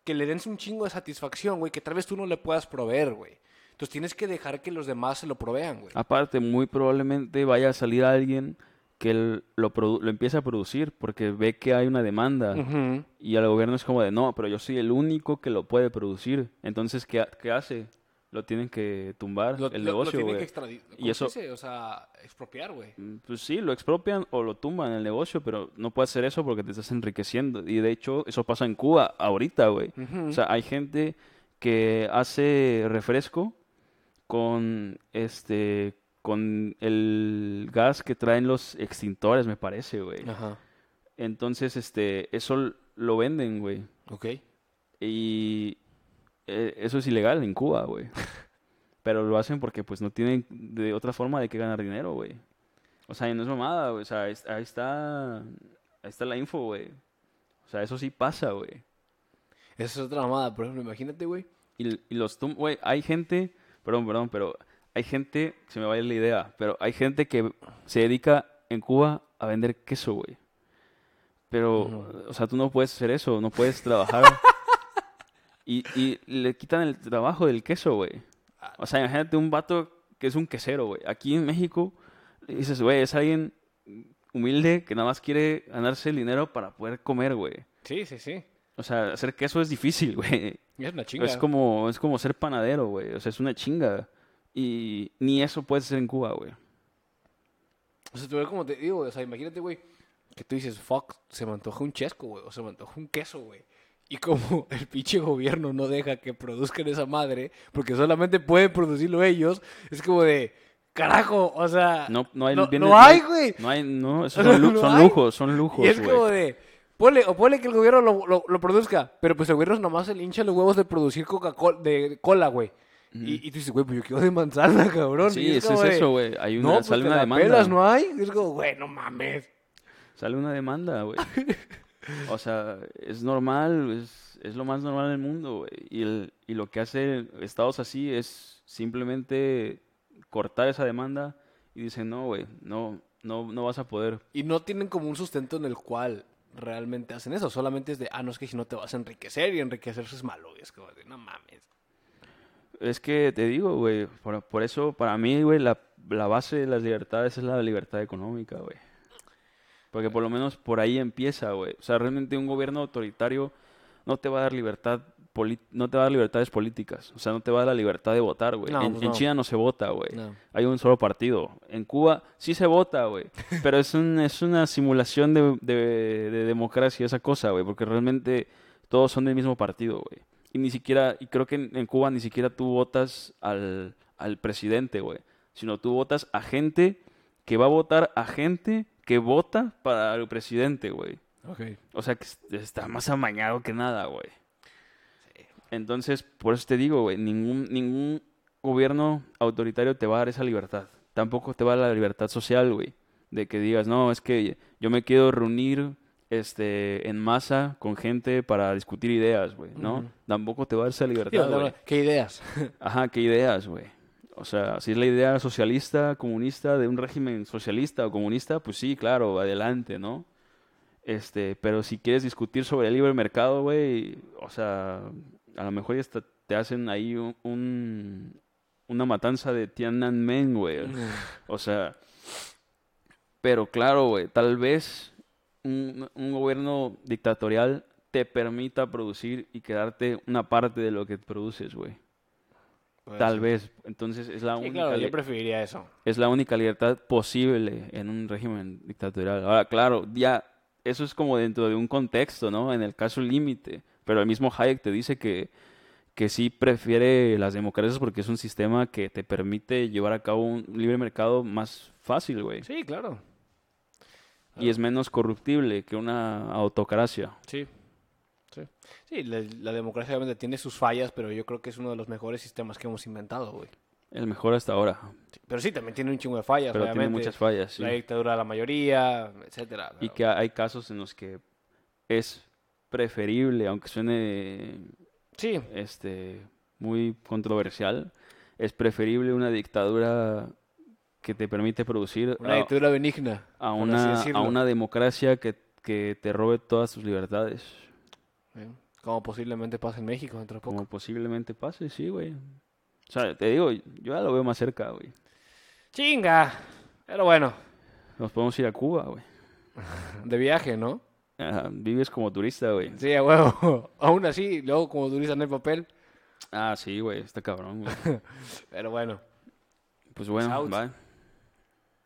[SPEAKER 1] que le den un chingo de satisfacción, güey, que tal vez tú no le puedas proveer, güey. Entonces tienes que dejar que los demás se lo provean, güey.
[SPEAKER 2] Aparte, muy probablemente vaya a salir alguien que él lo, lo empiece a producir porque ve que hay una demanda. Y al gobierno es como de, no, pero yo soy el único que lo puede producir. Entonces, ¿qué, ha- qué hace? Lo tienen que tumbar
[SPEAKER 1] Lo,
[SPEAKER 2] el
[SPEAKER 1] lo- lo
[SPEAKER 2] negocio,
[SPEAKER 1] tienen
[SPEAKER 2] güey. Y
[SPEAKER 1] ¿cómo se
[SPEAKER 2] eso-
[SPEAKER 1] dice? O sea, expropiar, güey.
[SPEAKER 2] Mm, Pues sí, lo expropian o lo tumban el negocio, pero no puedes hacer eso porque te estás enriqueciendo. Y de hecho, eso pasa en Cuba ahorita, güey. O sea, hay gente que hace refresco con este con el gas que traen los extintores, me parece, güey.
[SPEAKER 1] Ajá.
[SPEAKER 2] Entonces, este, eso lo venden, güey.
[SPEAKER 1] Ok.
[SPEAKER 2] Y eh, eso es ilegal en Cuba, güey. Pero lo hacen porque pues no tienen de otra forma de que ganar dinero, güey. O sea, y no es mamada, güey. O sea, ahí está- ahí está, la info, güey. O sea, eso sí pasa, güey.
[SPEAKER 1] Esa es otra mamada, por ejemplo, imagínate, güey.
[SPEAKER 2] Y, y los tum, güey, hay gente, perdón, perdón, pero hay gente, se me va a ir la idea, pero hay gente que se dedica en Cuba a vender queso, güey. Pero, o sea, tú no puedes hacer eso, no puedes trabajar. y, y le quitan el trabajo del queso, güey. O sea, imagínate un vato que es un quesero, güey. Aquí en México, dices, güey, es alguien humilde que nada más quiere ganarse el dinero para poder comer, güey.
[SPEAKER 1] Sí, sí, sí.
[SPEAKER 2] O sea, hacer queso es difícil, güey.
[SPEAKER 1] Es una chinga.
[SPEAKER 2] Es como, es como ser panadero, güey. O sea, es una chinga. Y ni eso puede ser en Cuba, güey.
[SPEAKER 1] O sea, tú ves como te digo, o sea, imagínate, güey, que tú dices, fuck, se me antoja un chesco, güey, o se me antoja un queso, güey. Y como el pinche gobierno no deja que produzcan esa madre, porque solamente pueden producirlo ellos, es como de, carajo, o sea,
[SPEAKER 2] No, no hay,
[SPEAKER 1] no, no hay, güey.
[SPEAKER 2] No hay, no, esos son, lu- lujos, son lujos,
[SPEAKER 1] Y es
[SPEAKER 2] güey.
[SPEAKER 1] como de, ponle, o ponle que el gobierno lo, lo- lo produzca, pero pues el gobierno nomás se le hincha los huevos de producir Coca-Cola, de cola, güey. y, y tú dices, güey, pues yo quiero de manzana, cabrón.
[SPEAKER 2] Sí,
[SPEAKER 1] como
[SPEAKER 2] es
[SPEAKER 1] de,
[SPEAKER 2] eso, güey. Hay una,
[SPEAKER 1] No, pues
[SPEAKER 2] sale una demanda.
[SPEAKER 1] pelas, no hay. Y es como, güey, no mames.
[SPEAKER 2] Sale una demanda, güey. O sea, es normal, es, es lo más normal del mundo. Y, el- y lo que hace estados así es simplemente cortar esa demanda y dicen, no, güey, no, no, no vas a poder.
[SPEAKER 1] Y no tienen como un sustento en el cual realmente hacen eso. Solamente es de, ah, no, es que si no te vas a enriquecer y enriquecerse es malo. Y es como de, no mames.
[SPEAKER 2] Es que te digo, güey, por, por eso para mí, güey, la, la base de las libertades es la libertad económica, güey. Porque por lo menos por ahí empieza, güey. O sea, realmente un gobierno autoritario no te va a dar libertad, no te va a dar libertades políticas. O sea, no te va a dar la libertad de votar, güey.
[SPEAKER 1] No,
[SPEAKER 2] en,
[SPEAKER 1] pues
[SPEAKER 2] en. China no se vota, güey.
[SPEAKER 1] No.
[SPEAKER 2] Hay un solo partido. En Cuba sí se vota, güey. Pero es, un, es una simulación de, de- de democracia esa cosa, güey. Porque realmente todos son del mismo partido, güey. Y ni siquiera, y creo que en, en Cuba ni siquiera tú votas al, al presidente, güey. Sino tú votas a gente que va a votar a gente que vota para el presidente, güey.
[SPEAKER 1] Ok.
[SPEAKER 2] O sea, que es- está más amañado que nada, güey. Entonces, por eso te digo, güey, ningún, ningún gobierno autoritario te va a dar esa libertad. Tampoco te va a dar la libertad social, güey. De que digas, no, es que yo me quiero reunir este, en masa con gente para discutir ideas, güey, ¿no? Tampoco te va a dar esa libertad, güey.
[SPEAKER 1] ¿Qué ideas?
[SPEAKER 2] Ajá, ¿qué ideas, güey? O sea, si es la idea socialista, comunista, de un régimen socialista o comunista, pues sí, claro, adelante, ¿no? Este, pero si quieres discutir sobre el libre mercado, güey, o sea, a lo mejor ya hasta te hacen ahí un, un- una matanza de Tiananmen, güey. O sea, pero claro, güey, tal vez un, un gobierno dictatorial te permita producir y quedarte una parte de lo que produces, güey. Tal vez. Entonces es la
[SPEAKER 1] Sí,
[SPEAKER 2] única
[SPEAKER 1] claro,
[SPEAKER 2] li-
[SPEAKER 1] yo preferiría eso.
[SPEAKER 2] es la única libertad posible en un régimen dictatorial. Ahora, claro, ya eso es como dentro de un contexto, ¿no? En el caso límite. Pero el mismo Hayek te dice que, que sí prefiere las democracias porque es un sistema que te permite llevar a cabo un libre mercado más fácil, güey.
[SPEAKER 1] Sí, claro.
[SPEAKER 2] Y es menos corruptible que una autocracia.
[SPEAKER 1] Sí. Sí, sí la, la democracia obviamente tiene sus fallas, pero yo creo que es uno de los mejores sistemas que hemos inventado, güey.
[SPEAKER 2] El mejor hasta ahora.
[SPEAKER 1] Sí, Pero sí, también tiene un chingo de fallas,
[SPEAKER 2] Pero tiene
[SPEAKER 1] obviamente.
[SPEAKER 2] muchas fallas, sí.
[SPEAKER 1] La dictadura de la mayoría, etcétera.
[SPEAKER 2] Y que hay casos en los que es preferible, aunque suene
[SPEAKER 1] Sí,
[SPEAKER 2] este muy controversial, es preferible una dictadura que te permite producir
[SPEAKER 1] una
[SPEAKER 2] a,
[SPEAKER 1] dictadura benigna.
[SPEAKER 2] a una democracia que, que te robe todas tus libertades.
[SPEAKER 1] Sí, Como posiblemente pasa en México dentro de poco.
[SPEAKER 2] Como posiblemente pase, sí, güey. O sea, te digo, yo ya lo veo más cerca, güey.
[SPEAKER 1] Chinga. Pero bueno,
[SPEAKER 2] Nos podemos ir a Cuba, güey.
[SPEAKER 1] de viaje, ¿no?
[SPEAKER 2] Ajá, vives como turista, güey.
[SPEAKER 1] Sí, a huevo. Aún así, luego como turista en el papel.
[SPEAKER 2] Ah, sí, güey, está cabrón, güey.
[SPEAKER 1] Pero bueno.
[SPEAKER 2] Pues bueno, va.